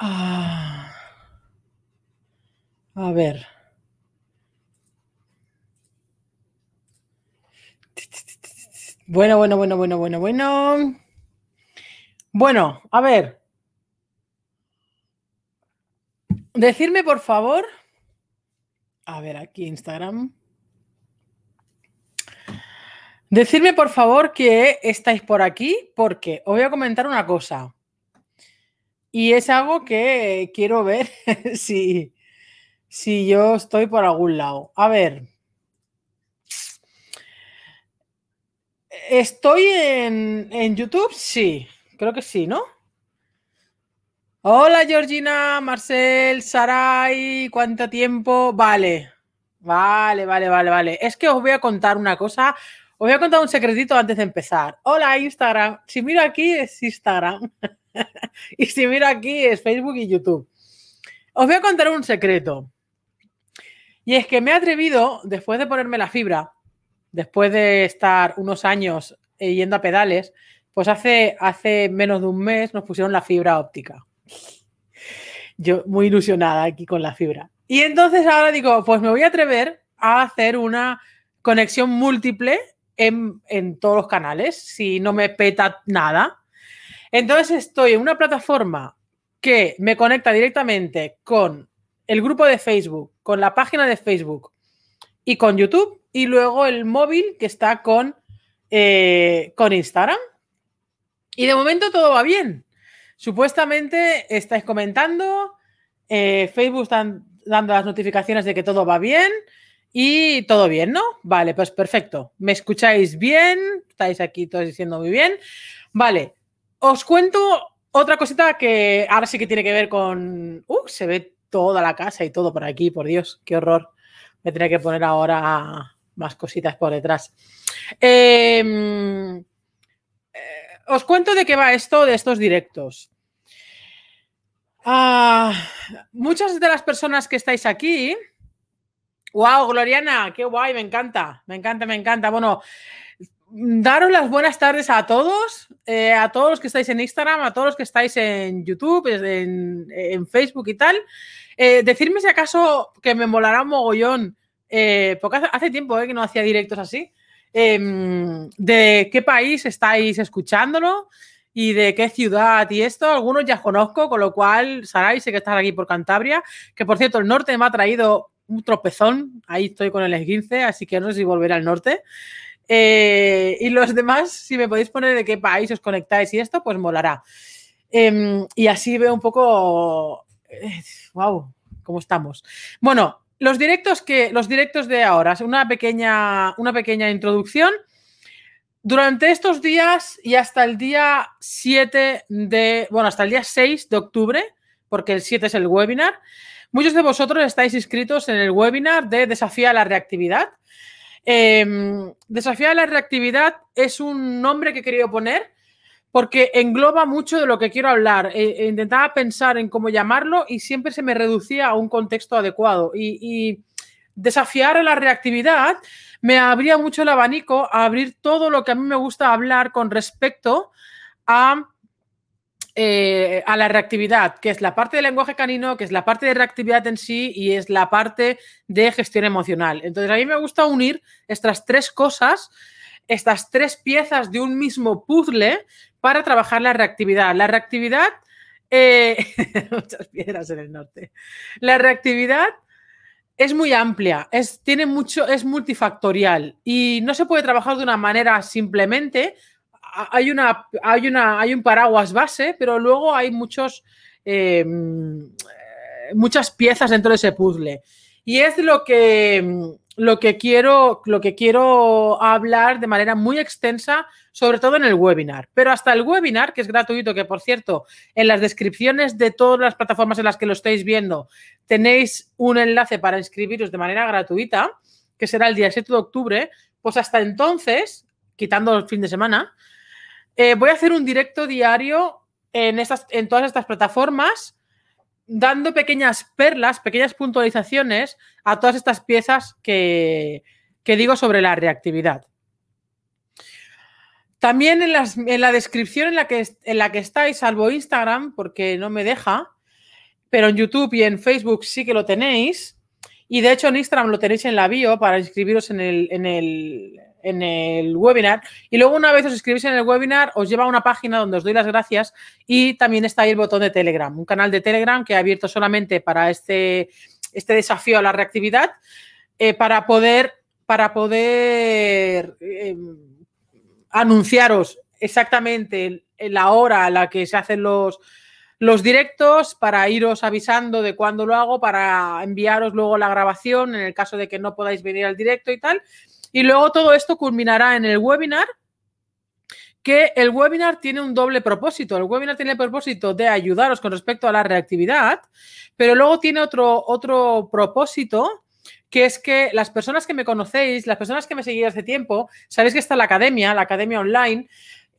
Ah. a ver. Bueno, bueno, bueno, bueno, bueno, bueno. Bueno, a ver. Decirme, por favor. A ver, aquí Instagram. Decirme, por favor, que estáis por aquí, porque os voy a comentar una cosa. Y es algo que quiero ver si, si yo estoy por algún lado. A ver. ¿Estoy en, en YouTube? Sí, creo que sí, ¿no? Hola Georgina, Marcel, Saray, ¿cuánto tiempo? Vale, vale, vale, vale, vale. Es que os voy a contar una cosa, os voy a contar un secretito antes de empezar. Hola Instagram, si miro aquí es Instagram y si miro aquí es Facebook y YouTube. Os voy a contar un secreto. Y es que me he atrevido, después de ponerme la fibra, después de estar unos años eh, yendo a pedales, pues hace, hace menos de un mes nos pusieron la fibra óptica. Yo muy ilusionada aquí con la fibra. Y entonces ahora digo, pues me voy a atrever a hacer una conexión múltiple en, en todos los canales, si no me peta nada. Entonces estoy en una plataforma que me conecta directamente con el grupo de Facebook, con la página de Facebook y con YouTube y luego el móvil que está con, eh, con Instagram. Y de momento todo va bien. Supuestamente estáis comentando, eh, Facebook están dando las notificaciones de que todo va bien y todo bien, ¿no? Vale, pues perfecto. ¿Me escucháis bien? Estáis aquí todos diciendo muy bien. Vale, os cuento otra cosita que ahora sí que tiene que ver con... Uh, se ve toda la casa y todo por aquí, por Dios, qué horror. Me tendré que poner ahora más cositas por detrás. Em, eh, os cuento de qué va esto de estos directos. Ah, muchas de las personas que estáis aquí. ¡Wow, Gloriana! ¡Qué guay! Me encanta, me encanta, me encanta. Bueno, daros las buenas tardes a todos, eh, a todos los que estáis en Instagram, a todos los que estáis en YouTube, en, Facebook y tal. Eh, decirme si acaso que me molará un mogollón eh, porque hace, tiempo eh, que no hacía directos así, em, de qué país estáis escuchándolo y de qué ciudad y esto. Algunos ya conozco, con lo cual, Saray, sé que estás aquí por Cantabria, que por cierto, el norte me ha traído un tropezón, ahí estoy con el esguince, así que no sé si volver al norte. Eh, y los demás, si me podéis poner de qué país os conectáis y esto, pues molará. Em, y así veo un poco, wow, cómo estamos. Bueno, los directos que los directos de ahora, una pequeña, una pequeña introducción. Durante estos días y hasta el día 7 de, bueno, hasta el día 6 de octubre, porque el 7 es el webinar, muchos de vosotros estáis inscritos en el webinar de Desafía la Reactividad. Eh, Desafía la Reactividad es un nombre que he querido poner porque engloba mucho de lo que quiero hablar. E, e intentaba pensar en cómo llamarlo y siempre se me reducía a un contexto adecuado. Y, desafiar a la reactividad me abría mucho el abanico a abrir todo lo que a mí me gusta hablar con respecto a, eh, a la reactividad, que es la parte del lenguaje canino, que es la parte de reactividad en sí y es la parte de gestión emocional. Entonces, a mí me gusta unir estas tres cosas estas tres piezas de un mismo puzzle para trabajar la reactividad. La reactividad, eh, muchas piedras en el norte. La reactividad es muy amplia, es, tiene mucho, es multifactorial y no se puede trabajar de una manera simplemente. Hay, una, hay, una, hay un paraguas base, pero luego hay muchos, eh, muchas piezas dentro de ese puzzle. Y es lo que, lo que quiero, lo que quiero hablar de manera muy extensa, sobre todo en el webinar. Pero hasta el webinar, que es gratuito, que por cierto, en las descripciones de todas las plataformas en las que lo estáis viendo, tenéis un enlace para inscribiros de manera gratuita, que será el día 7 de octubre, pues hasta entonces, quitando el fin de semana, eh, voy a hacer un directo diario en, estas, en todas estas plataformas dando pequeñas perlas, pequeñas puntualizaciones a todas estas piezas que, digo sobre la reactividad. También en, la descripción en la, que, estáis, salvo Instagram, porque no me deja, pero en YouTube y en Facebook sí que lo tenéis. Y de hecho en Instagram lo tenéis en la bio para inscribiros en el, en el webinar. Y luego una vez os inscribís en el webinar, os lleva a una página donde os doy las gracias y también está ahí el botón de Telegram, un canal de Telegram que he abierto solamente para este, este desafío a la reactividad, eh, para poder, para poder eh, anunciaros exactamente la hora a la que se hacen los, los directos para iros avisando de cuándo lo hago, para enviaros luego la grabación en el caso de que no podáis venir al directo y tal. Y luego todo esto culminará en el webinar, que el webinar tiene un doble propósito. El webinar tiene el propósito de ayudaros con respecto a la reactividad, pero luego tiene otro, otro propósito que es que las personas que me conocéis, las personas que me seguís hace tiempo, sabéis que está la academia, la academia online,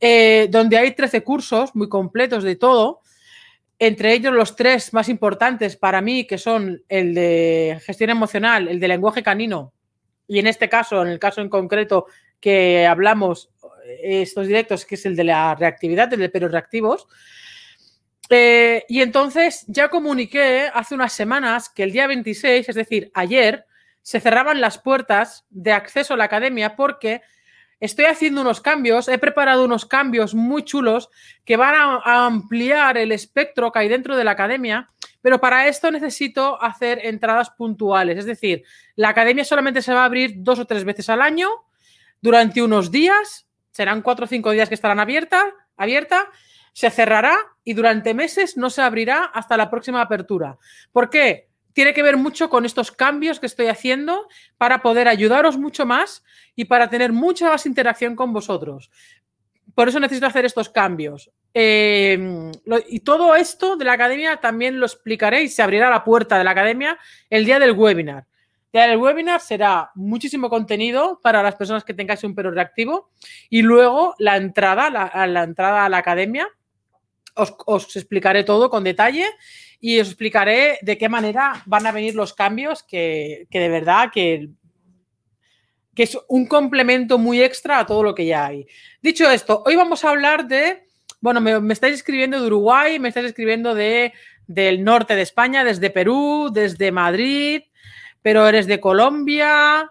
eh, donde hay 13 cursos muy completos de todo, entre ellos los tres más importantes para mí, que son el de gestión emocional, el de lenguaje canino, y en este caso, en el caso en concreto que hablamos eh, estos directos, que es el de la reactividad, el de perros reactivos. Eh, y entonces ya comuniqué hace unas semanas que el día 26, es decir, ayer, se cerraban las puertas de acceso a la academia porque estoy haciendo unos cambios, he preparado unos cambios muy chulos que van a, ampliar el espectro que hay dentro de la academia, pero para esto necesito hacer entradas puntuales, es decir, la academia solamente se va a abrir dos o tres veces al año durante unos días, serán cuatro o cinco días que estarán abierta, abierta, se cerrará y durante meses no se abrirá hasta la próxima apertura. ¿Por qué? tiene que ver mucho con estos cambios que estoy haciendo para poder ayudaros mucho más y para tener mucha más interacción con vosotros. Por eso necesito hacer estos cambios. Em, y todo esto de la academia también lo explicaré y se abrirá la puerta de la academia el día del webinar. El día del webinar será muchísimo contenido para las personas que tengáis un perro reactivo y luego la entrada, la, la entrada a la academia. Os, os explicaré todo con detalle y os explicaré de qué manera van a venir los cambios que, de verdad que, que es un complemento muy extra a todo lo que ya hay. Dicho esto, hoy vamos a hablar de, bueno, me, estáis escribiendo de Uruguay, me estáis escribiendo de, del norte de España, desde Perú, desde Madrid, pero eres de Colombia.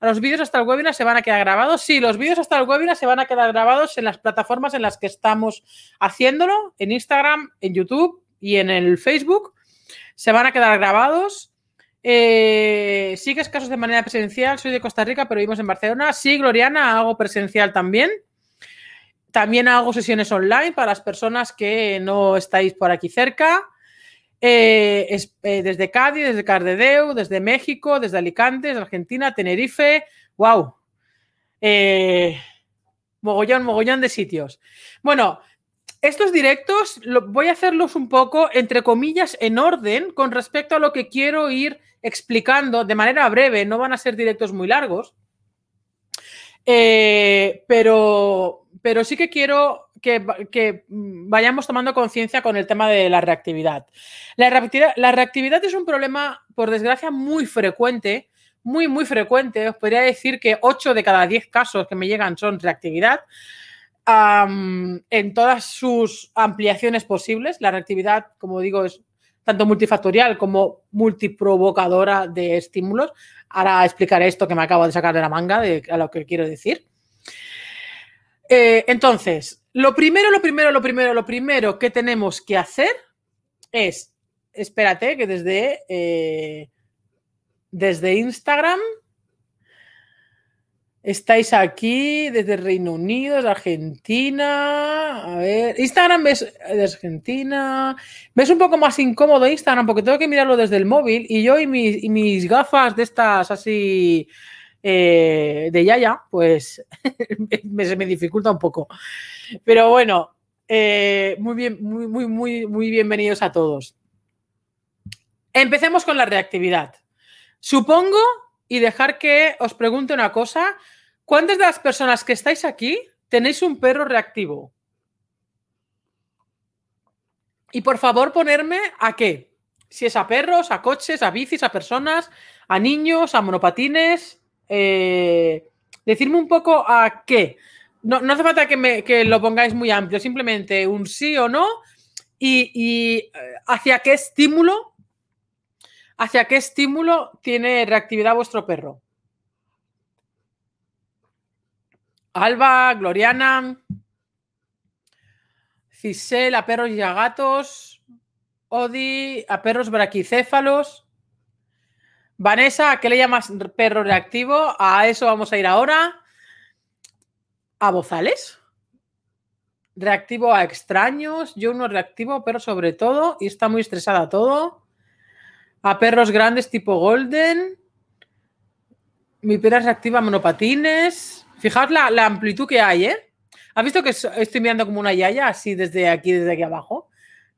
¿Los vídeos hasta el webinar se van a quedar grabados? Sí, los vídeos hasta el webinar se van a quedar grabados en las plataformas en las que estamos haciéndolo, en Instagram, en YouTube y en el Facebook. Se van a quedar grabados. Eh, ¿Sigues casos de manera presencial? Soy de Costa Rica, pero vivimos en Barcelona. Sí, Gloriana, hago presencial también. También hago sesiones online para las personas que no estáis por aquí cerca. Eh, eh, desde Cádiz, desde Cardedeu, desde México, desde Alicante, desde Argentina, Tenerife. ¡Wow! mogollón, mogollón de sitios. Bueno, estos directos voy a hacerlos un poco, entre comillas, en orden con respecto a lo que quiero ir explicando de manera breve. No van a ser directos muy largos. Eh, pero, pero sí que quiero que, vayamos tomando conciencia con el tema de la reactividad. La reactividad. La reactividad es un problema, por desgracia, muy frecuente, muy, muy frecuente. Os podría decir que 8 de cada 10 casos que me llegan son reactividad en todas sus ampliaciones posibles. La reactividad, como digo, es tanto multifactorial como multiprovocadora de estímulos. Ahora explicaré esto que me acabo de sacar de la manga, de a lo que quiero decir. Eh, entonces, lo primero, lo primero, lo primero, lo primero que tenemos que hacer es, espérate, que desde, eh, desde Instagram Estáis aquí desde Reino Unido, desde Argentina. A ver, Instagram ves de Argentina. Ves un poco más incómodo Instagram porque tengo que mirarlo desde el móvil y yo y mis, gafas de estas así eh, de Yaya, pues me, se me dificulta un poco. Pero bueno, eh, muy bien, muy, muy, muy, muy bienvenidos a todos. Empecemos con la reactividad. Supongo y dejar que os pregunte una cosa. ¿Cuántas de las personas que estáis aquí tenéis un perro reactivo? Y por favor ponerme a qué. Si es a perros, a coches, a bicis, a personas, a niños, a monopatines. Eh, decirme un poco a qué. No, hace falta que, me, que lo pongáis muy amplio, simplemente un sí o no y, eh, hacia qué estímulo, hacia qué estímulo tiene reactividad vuestro perro. Alba, Gloriana, Cisel, a perros y a gatos, Odi, a perros braquicéfalos. Vanessa, ¿a qué le llamas perro reactivo? A eso vamos a ir ahora. A bozales. Reactivo a extraños. Yo uno reactivo, pero sobre todo, y está muy estresada todo. A perros grandes tipo Golden. Mi perra reactiva a monopatines. Fijaos la, amplitud que hay, ¿eh? ¿Has visto que estoy mirando como una yaya así desde aquí, desde aquí abajo?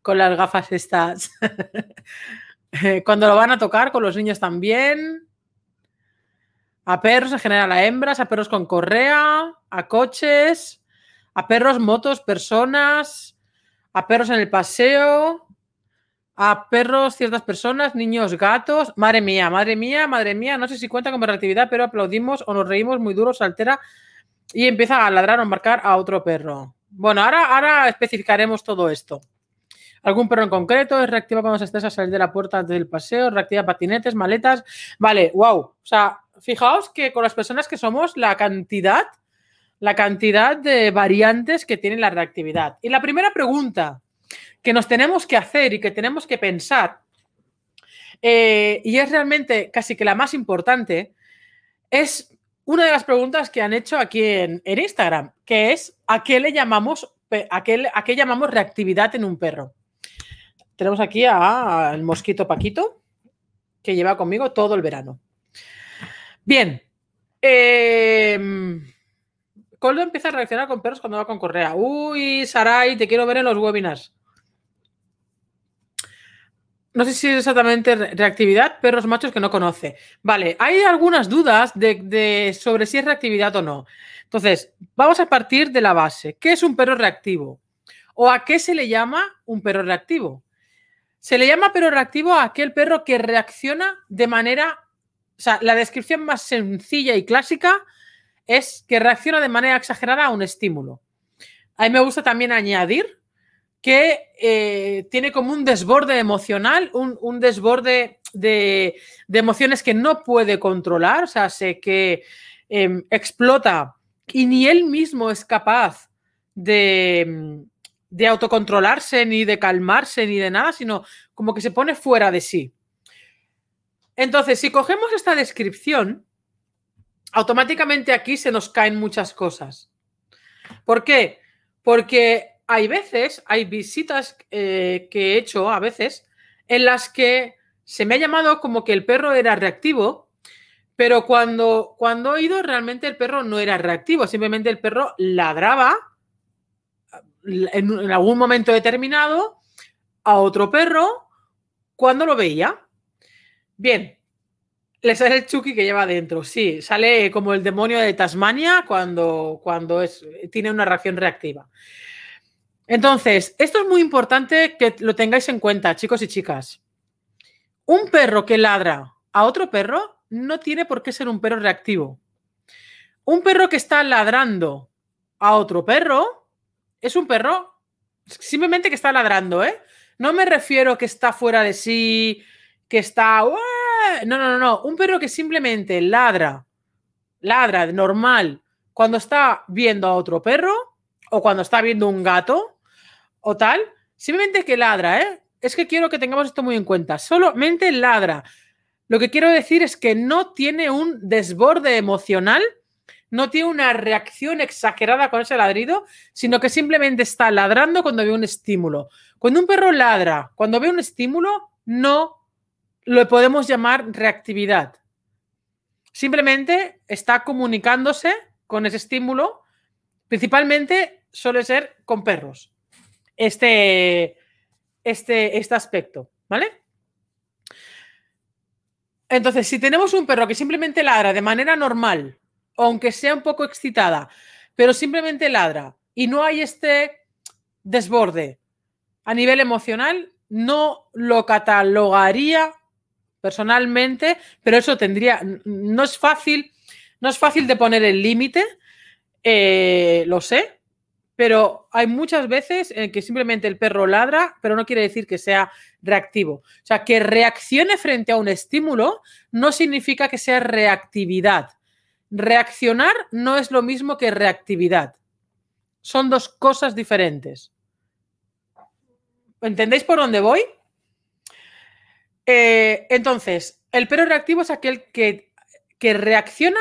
Con las gafas estas. Cuando lo van a tocar con los niños también. A perros en general, a hembras, a perros con correa, a coches, a perros, motos, personas, a perros en el paseo, a perros, ciertas personas, niños, gatos. Madre mía, madre mía, madre mía. No sé si cuenta con reactividad, pero aplaudimos o nos reímos muy duro, se altera y empieza a ladrar o marcar a otro perro. Bueno, ahora, ahora especificaremos todo esto. ¿Algún perro en concreto? ¿Es reactiva cuando se estresa salir de la puerta del paseo? ¿Reactiva patinetes, maletas? Vale, wow. O sea, fijaos que con las personas que somos, la cantidad, la cantidad de variantes que tiene la reactividad. Y la primera pregunta que nos tenemos que hacer y que tenemos que pensar, eh, y es realmente casi que la más importante, es una de las preguntas que han hecho aquí en, Instagram, que es ¿a qué le llamamos, a a qué llamamos reactividad en un perro? Tenemos aquí al mosquito Paquito, que lleva conmigo todo el verano. Bien. Eh, Coldo empieza a reaccionar con perros cuando va con correa. Uy, Sarai, te quiero ver en los webinars. No sé si es exactamente reactividad, perros machos que no conoce. Vale, hay algunas dudas de, sobre si es reactividad o no. Entonces, vamos a partir de la base. ¿Qué es un perro reactivo? ¿O a qué se le llama un perro reactivo? Se le llama perro reactivo a aquel perro que reacciona de manera, o sea, la descripción más sencilla y clásica es que reacciona de manera exagerada a un estímulo. A mí me gusta también añadir que eh, tiene como un desborde emocional, un, desborde de, emociones que no puede controlar, o sea, sé que em, explota y ni él mismo es capaz de, de autocontrolarse, ni de calmarse, ni de nada, sino como que se pone fuera de sí. Entonces, si cogemos esta descripción, automáticamente aquí se nos caen muchas cosas. ¿Por qué? Porque hay veces, hay visitas eh, que he hecho a veces, en las que se me ha llamado como que el perro era reactivo, pero cuando, cuando he ido realmente el perro no era reactivo, simplemente el perro ladraba en, algún momento determinado a otro perro cuando lo veía. Bien, le sale el Chucky que lleva dentro. Sí, sale como el demonio de Tasmania cuando, cuando es, tiene una reacción reactiva. Entonces, esto es muy importante que lo tengáis en cuenta, chicos y chicas. Un perro que ladra a otro perro no tiene por qué ser un perro reactivo. Un perro que está ladrando a otro perro es un perro simplemente que está ladrando, ¿eh? No me refiero que está fuera de sí, que está... No, no, no, no. Un perro que simplemente ladra, ladra normal, cuando está viendo a otro perro o cuando está viendo un gato o tal, simplemente que ladra, ¿eh? Es que quiero que tengamos esto muy en cuenta. Solamente ladra. Lo que quiero decir es que no tiene un desborde emocional no tiene una reacción exagerada con ese ladrido, sino que simplemente está ladrando cuando ve un estímulo. Cuando un perro ladra, cuando ve un estímulo, no lo podemos llamar reactividad. Simplemente está comunicándose con ese estímulo, principalmente suele ser con perros. Este, este, este aspecto, ¿vale? Entonces, si tenemos un perro que simplemente ladra de manera normal, aunque sea un poco excitada, pero simplemente ladra y no hay este desborde a nivel emocional, no lo catalogaría personalmente, pero eso tendría, no es fácil, no es fácil de poner el límite, eh, lo sé, pero hay muchas veces en que simplemente el perro ladra, pero no quiere decir que sea reactivo. O sea, que reaccione frente a un estímulo no significa que sea reactividad. Reaccionar no es lo mismo que reactividad. Son dos cosas diferentes. ¿Entendéis por dónde voy? Eh, entonces, el perro reactivo es aquel que, que reacciona,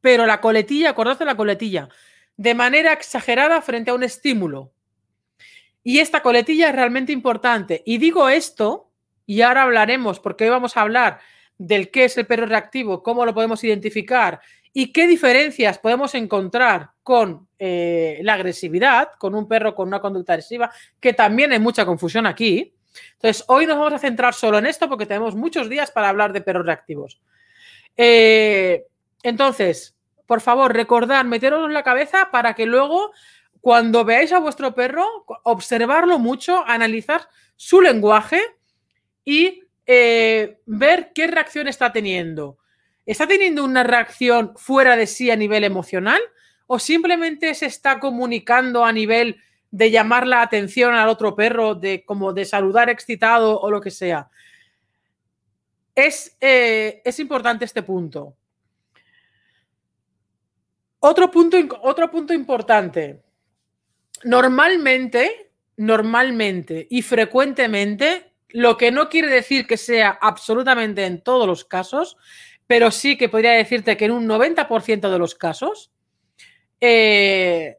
pero la coletilla, acordaos de la coletilla, de manera exagerada frente a un estímulo. Y esta coletilla es realmente importante. Y digo esto, y ahora hablaremos, porque hoy vamos a hablar del qué es el perro reactivo, cómo lo podemos identificar y qué diferencias podemos encontrar con eh, la agresividad, con un perro con una conducta agresiva, que también hay mucha confusión aquí. Entonces, hoy nos vamos a centrar solo en esto porque tenemos muchos días para hablar de perros reactivos. Eh, entonces, por favor, recordad, meteros en la cabeza para que luego, cuando veáis a vuestro perro, observarlo mucho, analizar su lenguaje y eh, ver qué reacción está teniendo. ¿Está teniendo una reacción fuera de sí a nivel emocional o simplemente se está comunicando a nivel de llamar la atención al otro perro, de como de saludar excitado o lo que sea? Es, eh, es importante este punto. Otro punto, otro punto importante. Normalmente, normalmente y frecuentemente, lo que no quiere decir que sea absolutamente en todos los casos, pero sí que podría decirte que en un 90% de los casos, eh,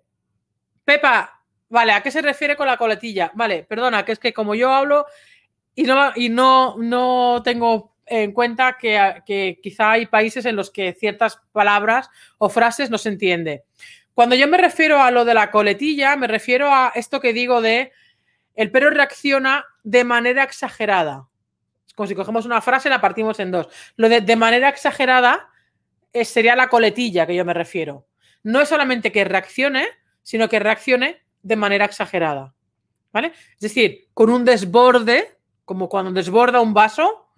Pepa, vale, ¿a qué se refiere con la coletilla? Vale, perdona, que es que como yo hablo y no, y no, no tengo en cuenta que, quizá hay países en los que ciertas palabras o frases no se entiende. Cuando yo me refiero a lo de la coletilla, me refiero a esto que digo de el perro reacciona de manera exagerada. Es como si cogemos una frase y la partimos en dos. Lo de de manera exagerada eh, sería la coletilla que yo me refiero. No es solamente que reaccione, sino que reaccione de manera exagerada. ¿Vale? Es decir, con un desborde, como cuando desborda un vaso,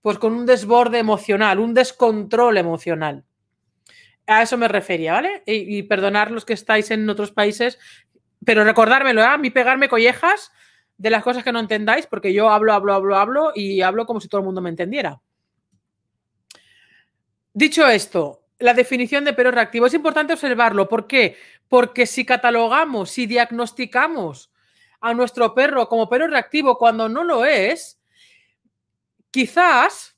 pues con un desborde emocional, un descontrol emocional. A eso me refería, ¿vale? Y, perdonar los que estáis en otros países, pero recordármelo, ¿eh? a mí pegarme collejas de las cosas que no entendáis, porque yo hablo, hablo, hablo, hablo y hablo como si todo el mundo me entendiera. Dicho esto, la definición de perro reactivo es importante observarlo. ¿Por qué? Porque si catalogamos, si diagnosticamos a nuestro perro como perro reactivo cuando no lo es, Quizás,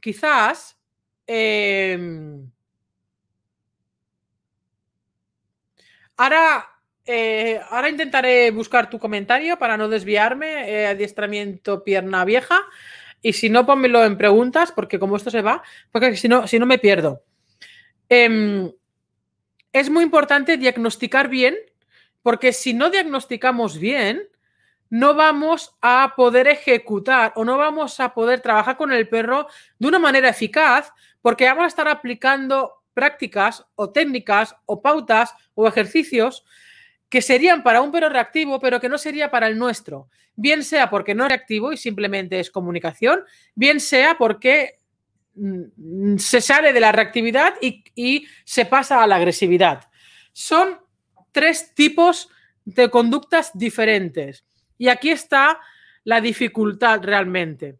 quizás, em, ahora, eh, ahora intentaré buscar tu comentario para no desviarme, eh, adiestramiento pierna vieja, y si no, pónmelo en preguntas, porque como esto se va, porque si no, si no me pierdo. Em, es muy importante diagnosticar bien, porque si no diagnosticamos bien, no vamos a poder ejecutar o no vamos a poder trabajar con el perro de una manera eficaz porque vamos a estar aplicando prácticas o técnicas o pautas o ejercicios que serían para un perro reactivo, pero que no sería para el nuestro. Bien sea porque no es reactivo y simplemente es comunicación, bien sea porque mm, se sale de la reactividad y, y se pasa a la agresividad. Son tres tipos de conductas diferentes. Y aquí está la dificultad realmente.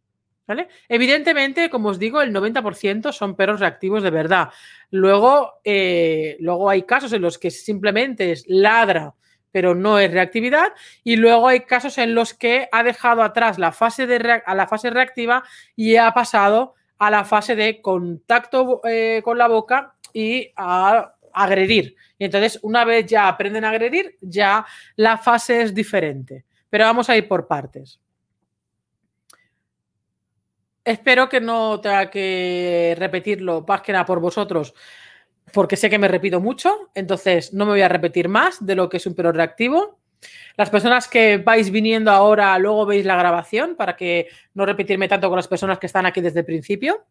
Evidentemente, como os digo, el 90% son perros reactivos de verdad. Luego, eh, luego hay casos en los que simplemente es ladra, pero no es reactividad. Y luego hay casos en los que ha dejado atrás la fase, a la fase reactiva y ha pasado a la fase de contacto eh, con la boca y a agredir. Y entonces, una vez ya aprenden a agredir, ya la fase es diferente. Pero vamos a ir por partes. Espero que no tenga que repetirlo más que nada por vosotros, porque sé que me repito mucho, entonces no me voy a repetir más de lo que es un perro reactivo. Las personas que vais viniendo ahora, luego veis la grabación para que no repetirme tanto con las personas que están aquí desde el principio.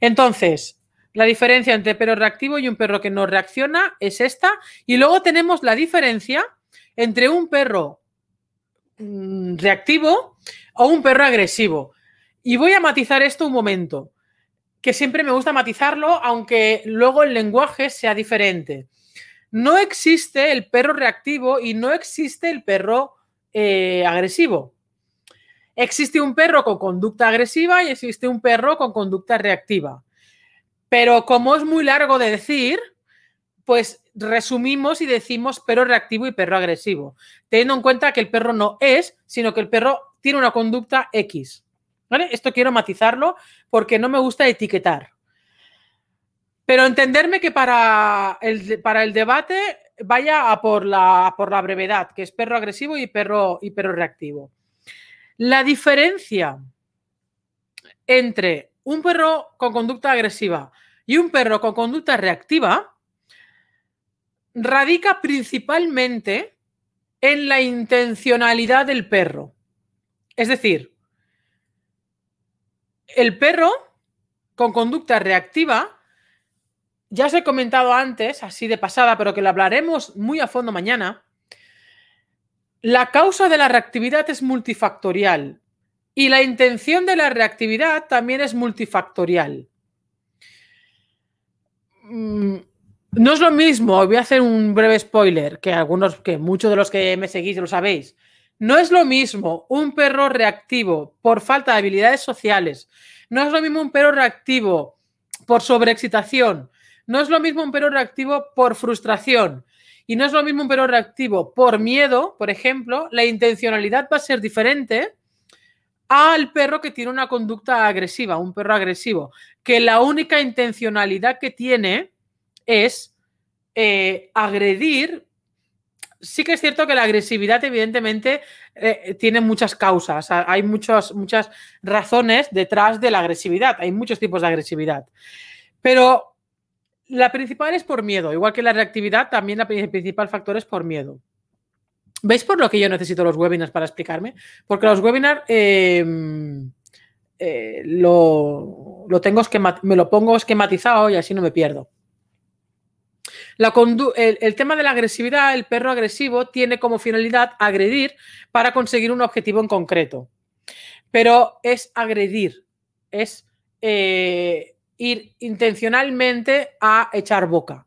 Entonces, la diferencia entre perro reactivo y un perro que no reacciona es esta. Y luego tenemos la diferencia entre un perro Mm, reactivo o un perro agresivo. Y voy a matizar esto un momento, que siempre me gusta matizarlo, aunque luego el lenguaje sea diferente. no existe el perro reactivo y no existe el perro eh, agresivo. Existe un perro con conducta agresiva y existe un perro con conducta reactiva. Pero como es muy largo de decir, pues resumimos y decimos perro reactivo y perro agresivo, teniendo en cuenta que el perro no es, sino que el perro tiene una conducta X. Esto quiero matizarlo porque no me gusta etiquetar. Pero entenderme que para el, para el debate vaya a por la, por la brevedad, que es perro agresivo y perro, y perro reactivo. La diferencia entre un perro con conducta agresiva y un perro con conducta reactiva radica principalmente en la intencionalidad del perro. Es decir, el perro con conducta reactiva ya os he comentado antes, así de pasada, pero que lo hablaremos muy a fondo mañana. La causa de la reactividad es multifactorial y la intención de la reactividad también es multifactorial. Mm, no es lo mismo, voy a hacer un breve spoiler, que algunos, que muchos de los que me seguís lo sabéis. No es lo mismo un perro reactivo por falta de habilidades sociales. No es lo mismo un perro reactivo por sobreexcitación no es lo mismo un perro reactivo por frustración y no es lo mismo un perro reactivo por miedo, por ejemplo, la intencionalidad va a ser diferente al perro que tiene una conducta agresiva, un perro agresivo, que la única intencionalidad que tiene es eh, agredir. Sí que es cierto que la agresividad, evidentemente, eh, tiene muchas causas. Hay muchas razones detrás de la agresividad. Hay muchos tipos de agresividad. Pero la principal es por miedo, igual que la reactividad, también el principal factor es por miedo. ¿Veis por lo que yo necesito los webinars para explicarme? Porque los webinars em, eh, lo, tengo me lo pongo esquematizado y así no me pierdo. El, tema de la agresividad, el perro agresivo tiene como finalidad agredir para conseguir un objetivo en concreto. Pero es agredir, es eh, ir intencionalmente a echar boca.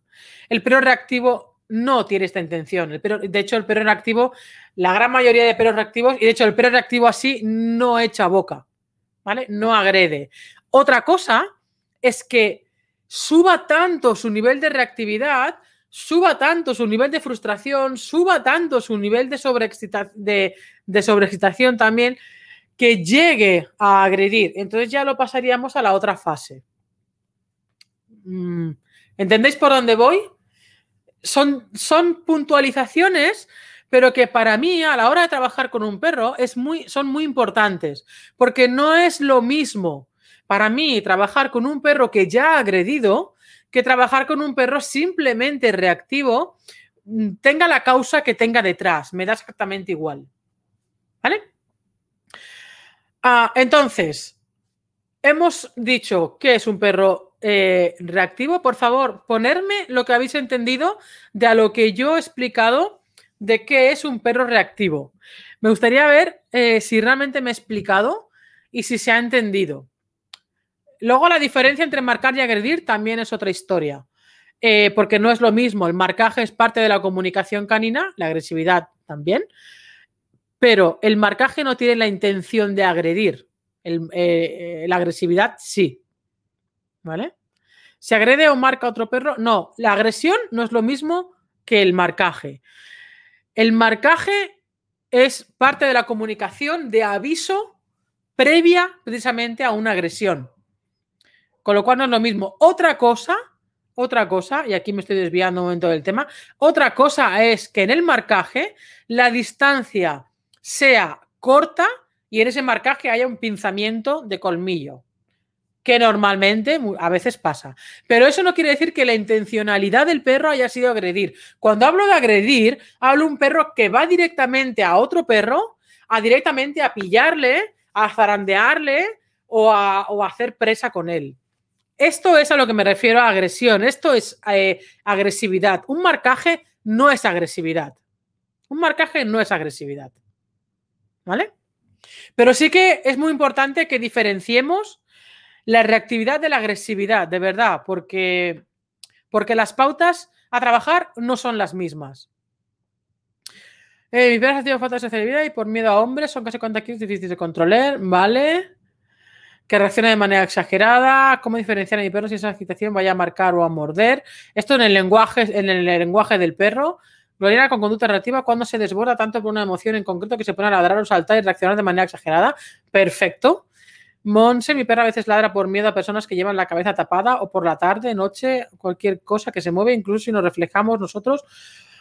El perro reactivo no tiene esta intención. De hecho, el perro reactivo, la gran mayoría de perros reactivos, y de hecho el perro reactivo así no echa boca, ¿vale? No agrede. Otra cosa es que suba tanto su nivel de reactividad, suba tanto su nivel de frustración, suba tanto su nivel de, de, de sobreexcitación también, que llegue a agredir. Entonces ya lo pasaríamos a la otra fase. Mm, ¿Entendéis por dónde voy? Son, son puntualizaciones, pero que para mí a la hora de trabajar con un perro es muy, son muy importantes, porque no es lo mismo para mí trabajar con un perro que ya ha agredido que trabajar con un perro simplemente reactivo, mm, tenga la causa que tenga detrás, me da exactamente igual. ¿Vale? Ah, entonces, hemos dicho que es un perro eh, reactivo, por favor, ponerme lo que habéis entendido de a lo que yo he explicado de qué es un perro reactivo. Me gustaría ver eh, si realmente me he explicado y si se ha entendido. Luego la diferencia entre marcar y agredir también es otra historia, eh, porque no es lo mismo. El marcaje es parte de la comunicación canina, la agresividad también, pero el marcaje no tiene la intención de agredir. la agresividad sí. ¿Vale? ¿Se agrede o marca otro perro? No, la agresión no es lo mismo que el marcaje. El marcaje es parte de la comunicación de aviso previa precisamente a una agresión. Con lo cual no es lo mismo. Otra cosa, otra cosa, y aquí me estoy desviando un momento del tema, otra cosa es que en el marcaje la distancia sea corta y en ese marcaje haya un pinzamiento de colmillo que normalmente a veces pasa. Pero eso no quiere decir que la intencionalidad del perro haya sido agredir. Cuando hablo de agredir, hablo de un perro que va directamente a otro perro, a directamente a pillarle, a zarandearle o a, hacer presa con él. Esto es a lo que me refiero a agresión, esto es eh, agresividad. Un marcaje no es agresividad. Un marcaje no es agresividad. ¿Vale? Pero sí que es muy importante que diferenciemos la reactividad de la agresividad, de verdad, porque, porque las pautas a trabajar no son las mismas. Eh, mi perro ha tenido falta de sociabilidad y por miedo a hombres son casi 40 kilos difíciles de controlar, ¿vale? Que reacciona de manera exagerada. ¿Cómo diferenciar a mi perro si esa agitación vaya a marcar o a morder? Esto en el lenguaje, en el lenguaje del perro. Gloriana con conducta reactiva cuando se desborda tanto por una emoción en concreto que se pone a ladrar o saltar y reaccionar de manera exagerada. Perfecto. Monse, mi perra a veces ladra por miedo a personas que llevan la cabeza tapada o por la tarde, noche, cualquier cosa que se mueve, incluso si nos reflejamos nosotros.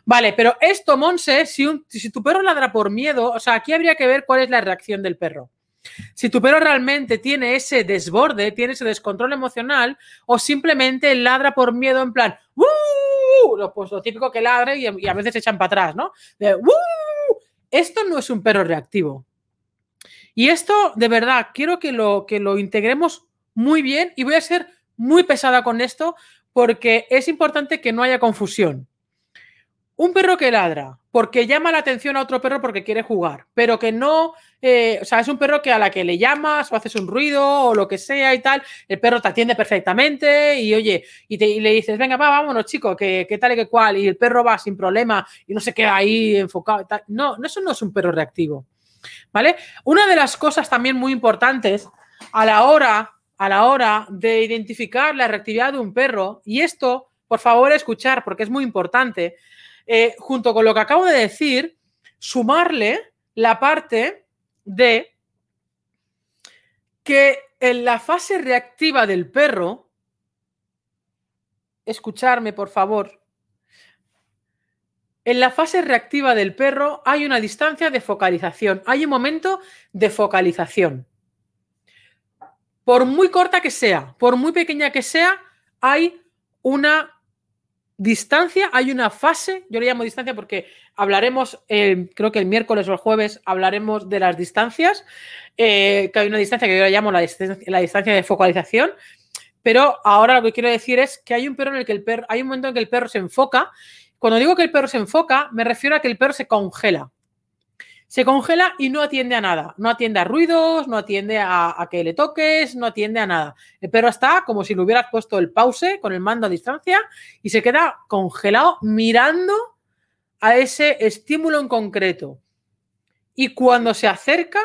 Vale, pero esto, Monse, si, si tu perro ladra por miedo, o sea, aquí habría que ver cuál es la reacción del perro. Si tu perro realmente tiene ese desborde, tiene ese descontrol emocional, o simplemente ladra por miedo en plan, pues lo típico que ladre y, a veces se echan para atrás, ¿no? Esto no es un perro reactivo. Y esto, de verdad, quiero lo, que lo integremos muy bien y voy a ser muy pesada con esto porque es importante que no haya confusión. Un perro que ladra porque llama la atención a otro perro porque quiere jugar, pero que no, eh, o sea, es un perro que a la que le llamas o haces un ruido o lo que sea y tal, el perro te atiende perfectamente y oye, y, te, le dices, venga, va, vámonos, chico, que, tal y que cual, y el perro va sin problema y no se queda ahí enfocado y. No, eso no es un perro reactivo, ¿vale? Una de las cosas también muy importantes a la hora, a la hora de identificar la reactividad de un perro, y esto, por favor, escuchar, porque es muy importante, eh, junto con lo que acabo de decir, sumarle la parte de que en la fase reactiva del perro, escucharme por favor, en la fase reactiva del perro hay una distancia de focalización, hay un momento de focalización. Por muy corta que sea, por muy pequeña que sea, hay una distancia, hay una fase, yo le llamo distancia porque hablaremos, creo que el miércoles o el jueves hablaremos de las distancias, eh, que hay una distancia que yo le llamo la distancia, de focalización, pero ahora lo que quiero decir es que hay un perro en el que el perro, hay un momento en que el perro se enfoca. Cuando digo que el perro se enfoca, me refiero a que el perro se congela se congela y no atiende a nada. No atiende a ruidos, no atiende a, que le toques, no atiende a nada. El perro está como si le hubieras puesto el pause con el mando a distancia y se queda congelado mirando a ese estímulo en concreto. Y cuando se acerca,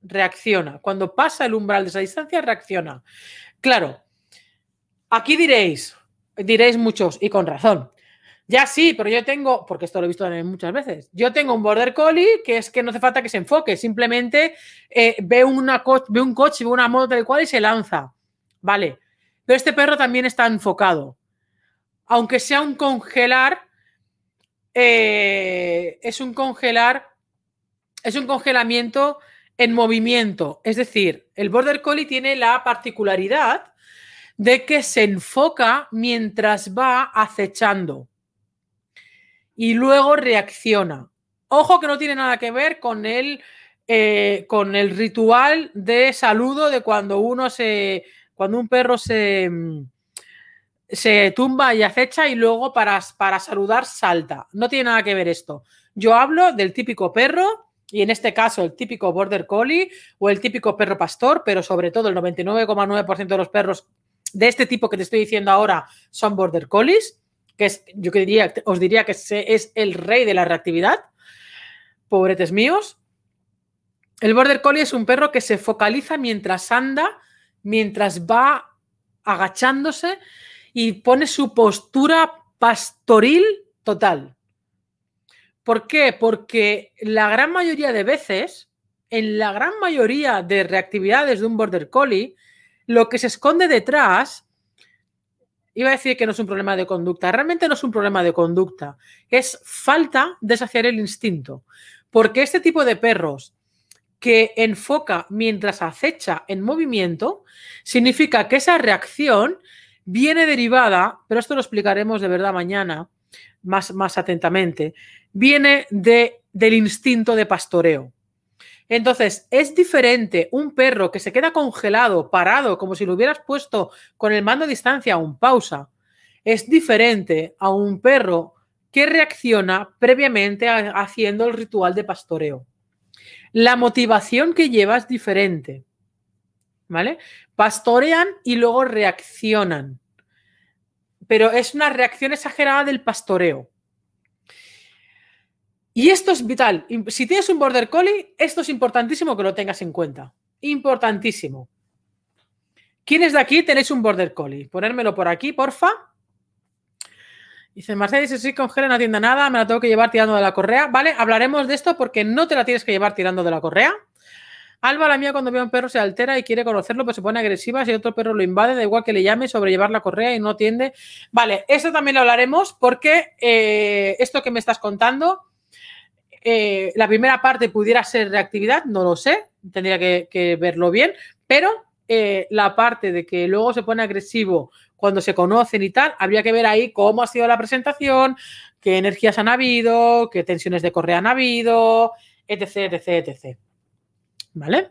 reacciona. Cuando pasa el umbral de esa distancia, reacciona. Claro, aquí diréis, diréis muchos, y con razón, ya sí, pero yo tengo, porque esto lo he visto muchas veces, yo tengo un border collie que es que no hace falta que se enfoque, simplemente eh, ve, una ve un coche, ve una moto del cual y se lanza. Vale, pero este perro también está enfocado. Aunque sea un congelar, eh, es un congelar, es un congelamiento en movimiento. Es decir, el border collie tiene la particularidad de que se enfoca mientras va acechando y luego reacciona. Ojo que no tiene nada que ver con el, eh, con el ritual de saludo de cuando uno se. cuando un perro se, mm, se tumba y acecha y luego para, para saludar salta. No tiene nada que ver esto. Yo hablo del típico perro y en este caso el típico border collie o el típico perro pastor, pero sobre todo el 99,9% de los perros de este tipo que te estoy diciendo ahora son border collies que es, yo os diría que es el rey de la reactividad, pobretes míos. El Border Collie es un perro que se focaliza mientras anda, mientras va agachándose y pone su postura pastoril total. ¿Por qué? Porque la gran mayoría de veces, en la gran mayoría de reactividades de un Border Collie, lo que se esconde detrás iba a decir que no es un problema de conducta. Realmente no es un problema de conducta. Es falta de saciar el instinto. Porque este tipo de perros que enfoca mientras acecha en movimiento, significa que esa reacción viene derivada, pero esto lo explicaremos de verdad mañana más, más atentamente, viene de, del instinto de pastoreo. Entonces, es diferente un perro que se queda congelado, parado, como si lo hubieras puesto con el mando a distancia o un pausa. Es diferente a un perro que reacciona previamente haciendo el ritual de pastoreo. La motivación que lleva es diferente. ¿Vale? Pastorean y luego reaccionan. pero es una reacción exagerada del pastoreo. Y esto es vital. Si tienes un border collie, esto es importantísimo que lo tengas en cuenta. Importantísimo. ¿Quiénes de aquí tenéis un border collie? Ponérmelo por aquí, porfa. Dice Marcela, si sí, congela no atiende nada, me la tengo que llevar tirando de la correa. Vale, hablaremos de esto porque no te la tienes que llevar tirando de la correa. Alba, la mía, cuando ve a un perro se altera y quiere conocerlo, pues se pone agresiva. Si otro perro lo invade, da igual que le llame sobre llevar la correa y no atiende. Vale, esto también lo hablaremos porque eh, esto que me estás contando, eh, la primera parte pudiera ser reactividad, no lo sé, tendría que, verlo bien, pero eh, la parte de que luego se pone agresivo cuando se conocen y tal, habría que ver ahí cómo ha sido la presentación, qué energías han habido, qué tensiones de correa han habido, etc, etc, etc. ¿Vale?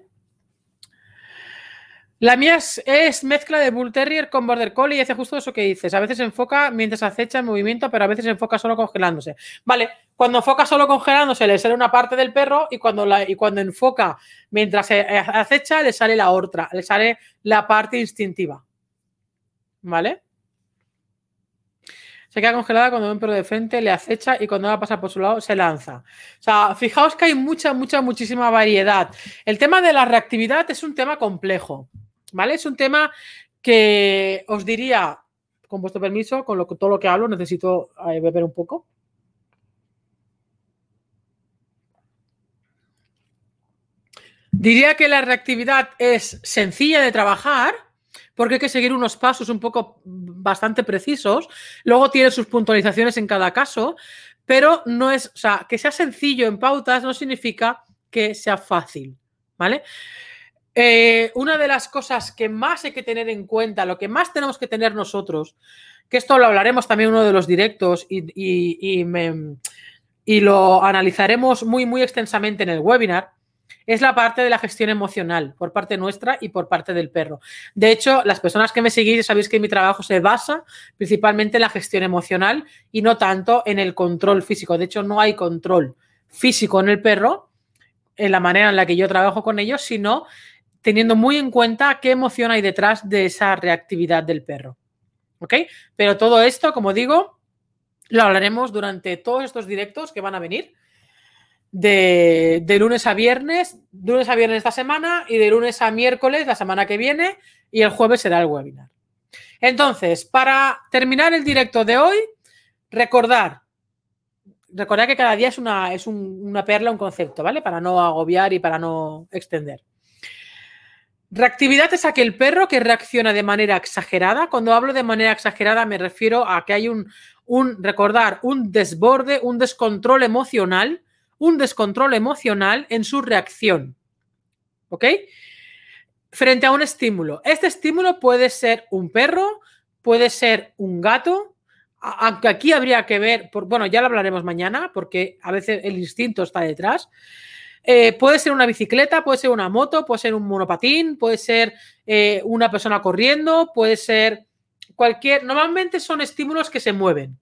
La mía es, mezcla de Bull Terrier con Border Collie y hace justo eso que dices. A veces enfoca mientras acecha el movimiento, pero a veces enfoca solo congelándose. Vale, cuando enfoca solo congelándose le sale una parte del perro y cuando, y cuando enfoca mientras acecha le sale la otra, le sale la parte instintiva. ¿Vale? Se queda congelada cuando ve un perro de frente, le acecha y cuando va a pasar por su lado se lanza. O sea, fijaos que hay mucha, mucha, muchísima variedad. El tema de la reactividad es un tema complejo, ¿vale? Es un tema que os diría, con vuestro permiso, con lo, todo lo que hablo, necesito eh, beber un poco. Diría que la reactividad es sencilla de trabajar, porque hay que seguir unos pasos un poco bastante precisos. Luego tiene sus puntualizaciones en cada caso, pero no es, o sea, que sea sencillo en pautas no significa que sea fácil, ¿vale? Eh, una de las cosas que más hay que tener en cuenta, lo que más tenemos que tener nosotros, que esto lo hablaremos también en uno de los directos y, y lo analizaremos muy, muy extensamente en el webinar, es la parte de la gestión emocional por parte nuestra y por parte del perro. De hecho, las personas que me seguís sabéis que mi trabajo se basa principalmente en la gestión emocional y no tanto en el control físico. De hecho, no hay control físico en el perro en la manera en la que yo trabajo con ellos, sino teniendo muy en cuenta qué emoción hay detrás de esa reactividad del perro. ¿Ok? Pero todo esto, como digo, lo hablaremos durante todos estos directos que van a venir de, lunes a viernes, de lunes a viernes esta semana y de lunes a miércoles la semana que viene y el jueves será el webinar. Entonces, para terminar el directo de hoy, recordar, recordar que cada día es una, es una perla, un concepto, ¿vale? Para no agobiar y para no extender. Reactividad es aquel perro que reacciona de manera exagerada. Cuando hablo de manera exagerada me refiero a que hay un, un recordar, un desborde, un descontrol emocional un descontrol emocional en su reacción. ¿Ok? Frente a un estímulo. Este estímulo puede ser un perro, puede ser un gato, aunque aquí habría que ver, bueno, ya lo hablaremos mañana, porque a veces el instinto está detrás. Eh, puede ser una bicicleta, puede ser una moto, puede ser un monopatín, puede ser eh, una persona corriendo, puede ser cualquier... Normalmente son estímulos que se mueven,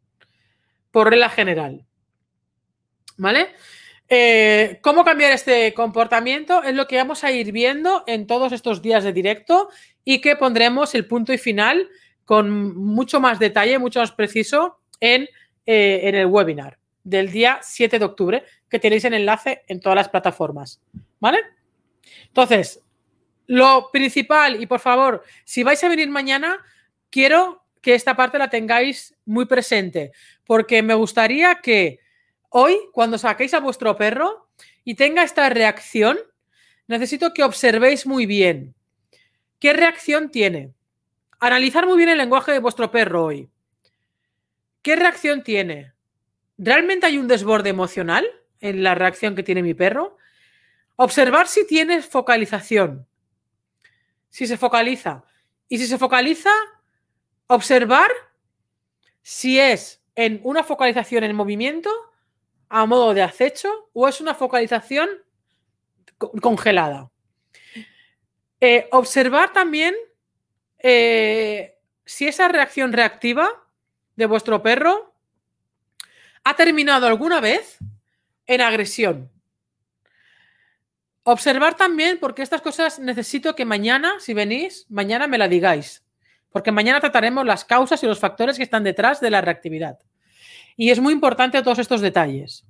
por regla general. ¿Vale? Eh, ¿Cómo cambiar este comportamiento? Es lo que vamos a ir viendo en todos estos días de directo y que pondremos el punto y final con mucho más detalle, mucho más preciso en, en el webinar del día 7 de octubre, que tenéis el enlace en todas las plataformas. ¿Vale? Entonces, lo principal, y por favor, si vais a venir mañana, quiero que esta parte la tengáis muy presente, porque me gustaría que Hoy, cuando saquéis a vuestro perro y tenga esta reacción, necesito que observéis muy bien qué reacción tiene. Analizar muy bien el lenguaje de vuestro perro hoy. ¿Qué reacción tiene? ¿Realmente hay un desborde emocional en la reacción que tiene mi perro? Observar si tiene focalización. Si se focaliza. Y si se focaliza, observar si es en una focalización en movimiento a modo de acecho o es una focalización congelada. Eh, observar también eh, si esa reacción reactiva de vuestro perro ha terminado alguna vez en agresión. Observar también, porque estas cosas necesito que mañana, si venís, mañana me la digáis. porque mañana trataremos las causas y los factores que están detrás de la reactividad. Y es muy importante todos estos detalles.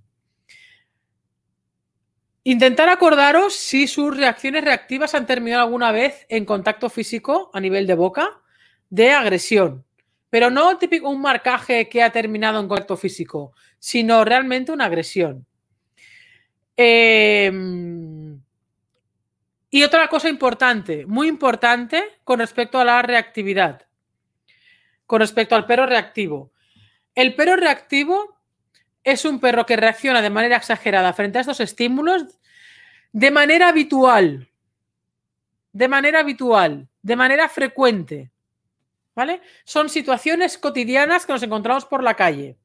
Intentar acordaros si sus reacciones reactivas han terminado alguna vez en contacto físico a nivel de boca de agresión. Pero no típico un marcaje que ha terminado en contacto físico, sino realmente una agresión. Em, y otra cosa importante, muy importante con respecto a la reactividad, con respecto al perro reactivo. El perro reactivo es un perro que reacciona de manera exagerada frente a estos estímulos de manera habitual, de manera habitual, de manera frecuente. ¿Vale? Son situaciones cotidianas que nos encontramos por la calle.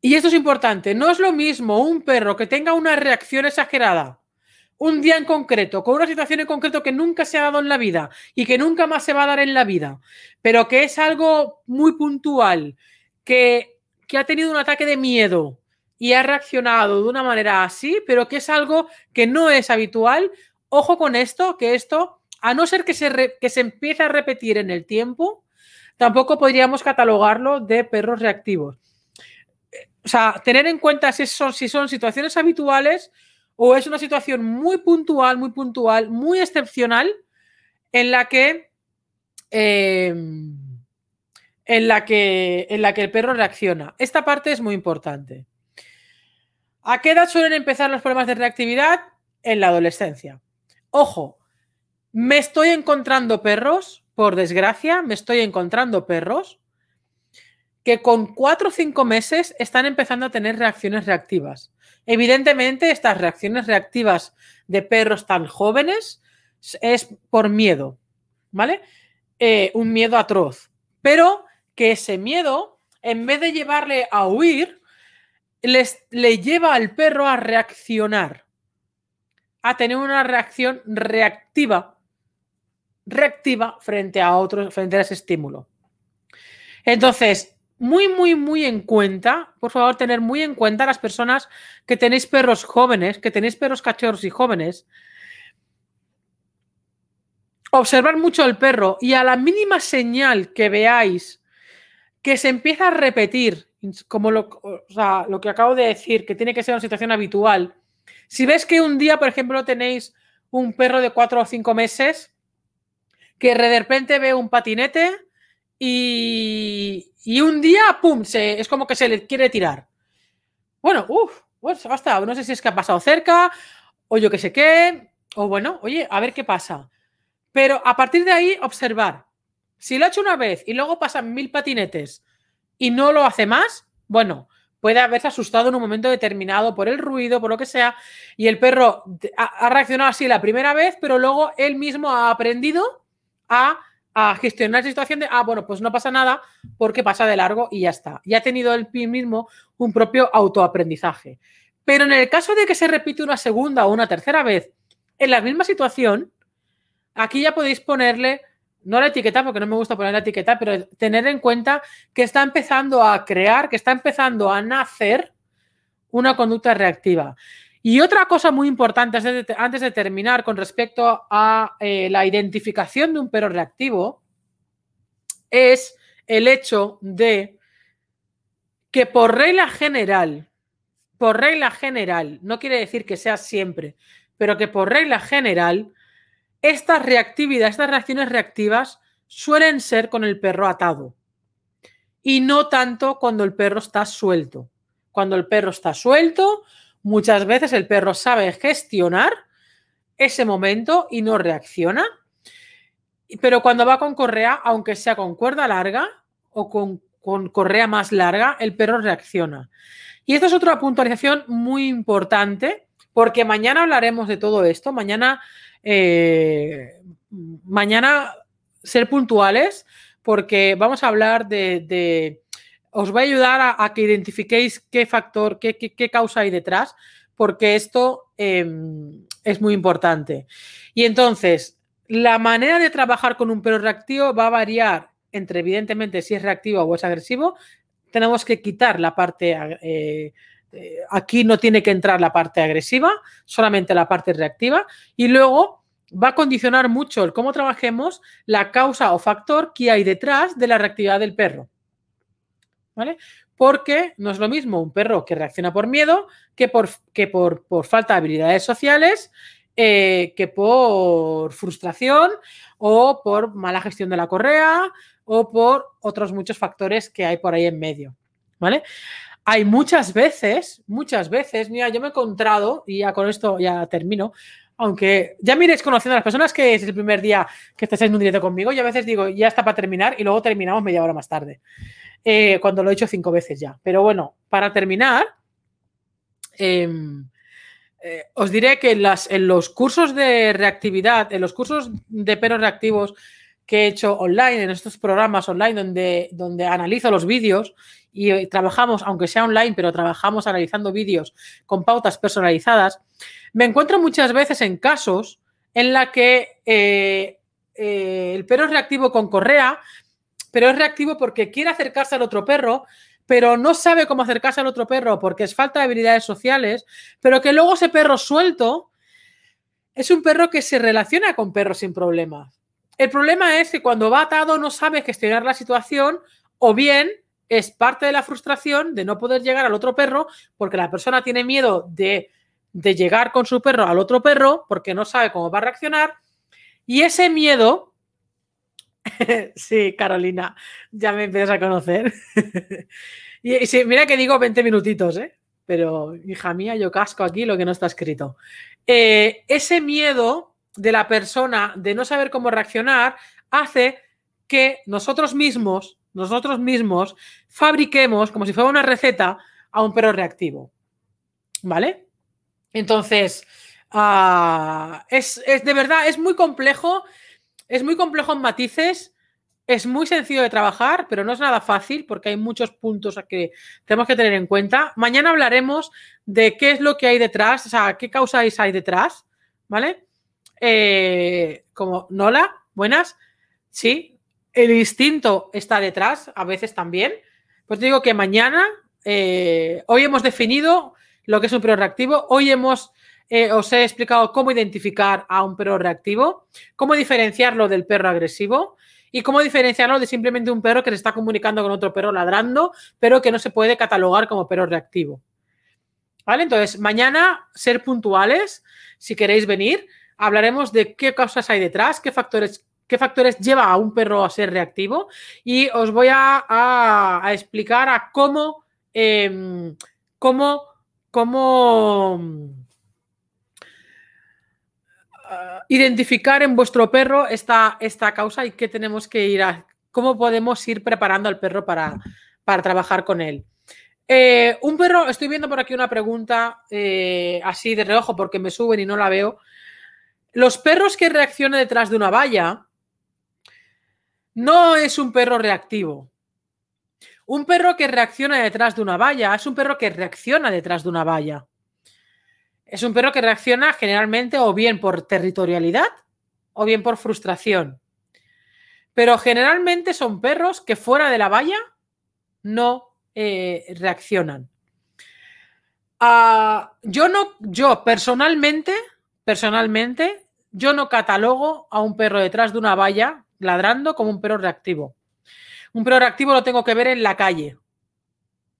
Y esto es importante, no es lo mismo un perro que tenga una reacción exagerada un día en concreto, con una situación en concreto que nunca se ha dado en la vida y que nunca más se va a dar en la vida, pero que es algo muy puntual, que, que ha tenido un ataque de miedo y ha reaccionado de una manera así, pero que es algo que no es habitual, ojo con esto, que esto, a no ser que se, que se empiece a repetir en el tiempo, tampoco podríamos catalogarlo de perros reactivos. O sea, tener en cuenta si son, si son situaciones habituales o es una situación muy puntual, muy puntual, muy excepcional, en la que, em, en la que, en la que el perro reacciona. Esta parte es muy importante. ¿A qué edad suelen empezar los problemas de reactividad? En la adolescencia. Ojo, me estoy encontrando perros, por desgracia, me estoy encontrando perros que con cuatro o cinco meses están empezando a tener reacciones reactivas. Evidentemente, estas reacciones reactivas de perros tan jóvenes es por miedo, ¿vale? Eh, un miedo atroz. Pero que ese miedo, en vez de llevarle a huir, les, le lleva al perro a reaccionar, a tener una reacción reactiva, reactiva frente a otro, frente a ese estímulo. Entonces, muy, muy, muy en cuenta, por favor, tener muy en cuenta las personas que tenéis perros jóvenes, que tenéis perros cachorros y jóvenes. Observar mucho el perro y a la mínima señal que veáis que se empieza a repetir, como lo, lo que acabo de decir, que tiene que ser una situación habitual. Si ves que un día, por ejemplo, tenéis un perro de cuatro o cinco meses que de repente ve un patinete y, y un día, ¡pum!, se, es como que se le quiere tirar. Bueno, uff, pues basta. No sé si es que ha pasado cerca o yo qué sé qué. O bueno, oye, a ver qué pasa. Pero a partir de ahí, observar. Si lo ha hecho una vez y luego pasan mil patinetes y no lo hace más, bueno, puede haberse asustado en un momento determinado por el ruido, por lo que sea, y el perro ha, reaccionado así la primera vez, pero luego él mismo ha aprendido a gestionar la situación de, ah, bueno, pues no pasa nada porque pasa de largo y ya está. Y ha tenido el mismo un propio autoaprendizaje. Pero en el caso de que se repite una segunda o una tercera vez en la misma situación, aquí ya podéis ponerle, no la etiqueta, porque no me gusta poner la etiqueta, pero tener en cuenta que está empezando a crear, que está empezando a nacer una conducta reactiva. Y otra cosa muy importante antes de, terminar con respecto a eh, la identificación de un perro reactivo es el hecho de que por regla general, por regla general, no quiere decir que sea siempre, pero que por regla general, estas reactividades, estas reacciones reactivas suelen ser con el perro atado y no tanto cuando el perro está suelto. Cuando el perro está suelto, Muchas veces el perro sabe gestionar ese momento y no reacciona. Pero cuando va con correa, aunque sea con cuerda larga o con, correa más larga, el perro reacciona. Y esto es otra puntualización muy importante, porque mañana hablaremos de todo esto. Mañana, eh, mañana ser puntuales, porque vamos a hablar de os voy a ayudar a, que identifiquéis qué factor, qué, causa hay detrás, porque esto em, es muy importante. Y entonces, la manera de trabajar con un perro reactivo va a variar entre, evidentemente, si es reactivo o es agresivo. Tenemos que quitar la parte... Eh, eh, aquí no tiene que entrar la parte agresiva, solamente la parte reactiva. Y luego va a condicionar mucho el cómo trabajemos la causa o factor que hay detrás de la reactividad del perro. ¿Vale? Porque no es lo mismo un perro que reacciona por miedo que por, que por, falta de habilidades sociales, eh, que por frustración o por mala gestión de la correa o por otros muchos factores que hay por ahí en medio. ¿Vale? Hay muchas veces, muchas veces, mira, yo me he encontrado, y ya con esto ya termino, aunque ya me iréis conociendo a las personas que es el primer día que estáis en un directo conmigo, y a veces digo, ya está para terminar, y luego terminamos media hora más tarde, eh, cuando lo he hecho cinco veces ya. Pero bueno, para terminar, em, eh, os diré que en, las, en los cursos de reactividad, en los cursos de peros reactivos que he hecho online, en estos programas online donde, donde analizo los vídeos y trabajamos, aunque sea online, pero trabajamos analizando vídeos con pautas personalizadas, me encuentro muchas veces en casos en la que eh, eh, el perro reactivo con correa, pero es reactivo porque quiere acercarse al otro perro, pero no sabe cómo acercarse al otro perro porque es falta de habilidades sociales, pero que luego ese perro suelto es un perro que se relaciona con perros sin problemas. El problema es que cuando va atado no sabe gestionar la situación o bien es parte de la frustración de no poder llegar al otro perro porque la persona tiene miedo de, llegar con su perro al otro perro porque no sabe cómo va a reaccionar y ese miedo... sí, Carolina, ya me empiezas a conocer. y, y mira que digo 20 minutitos, ¿eh? pero hija mía, yo casco aquí lo que no está escrito. Eh, ese miedo de la persona de no saber cómo reaccionar hace que nosotros mismos, nosotros mismos, fabriquemos como si fuera una receta a un perro reactivo. ¿Vale? Entonces, ah, es, de verdad, es muy complejo, es muy complejo en matices. Es muy sencillo de trabajar, pero no es nada fácil porque hay muchos puntos que tenemos que tener en cuenta. Mañana hablaremos de qué es lo que hay detrás, o sea, qué causas hay detrás, ¿vale? Eh, como Nola, buenas, sí, el instinto está detrás, a veces también. Pues digo que mañana, eh, hoy hemos definido lo que es un reactivo, hoy hemos, eh, os he explicado cómo identificar a un perro reactivo, cómo diferenciarlo del perro agresivo y cómo diferenciarlo de simplemente un perro que se está comunicando con otro perro ladrando, pero que no se puede catalogar como perro reactivo. ¿Vale? Entonces, mañana ser puntuales, si queréis venir, hablaremos de qué causas hay detrás, qué factores, qué factores lleva a un perro a ser reactivo y os voy a, explicar a cómo, em, cómo, cómo identificar en vuestro perro esta, esta causa y qué tenemos que ir a, cómo podemos ir preparando al perro para, para trabajar con él. Eh, un perro, estoy viendo por aquí una pregunta eh, así de reojo porque me suben y no la veo. Los perros que reaccionan detrás de una valla no es un perro reactivo. Un perro que reacciona detrás de una valla es un perro que reacciona detrás de una valla. Es un perro que reacciona generalmente o bien por territorialidad o bien por frustración. Pero generalmente son perros que fuera de la valla no eh, reaccionan. Ah, yo no, yo personalmente, personalmente, yo no catalogo a un perro detrás de una valla ladrando como un perro reactivo. Un perro reactivo lo tengo que ver en la calle.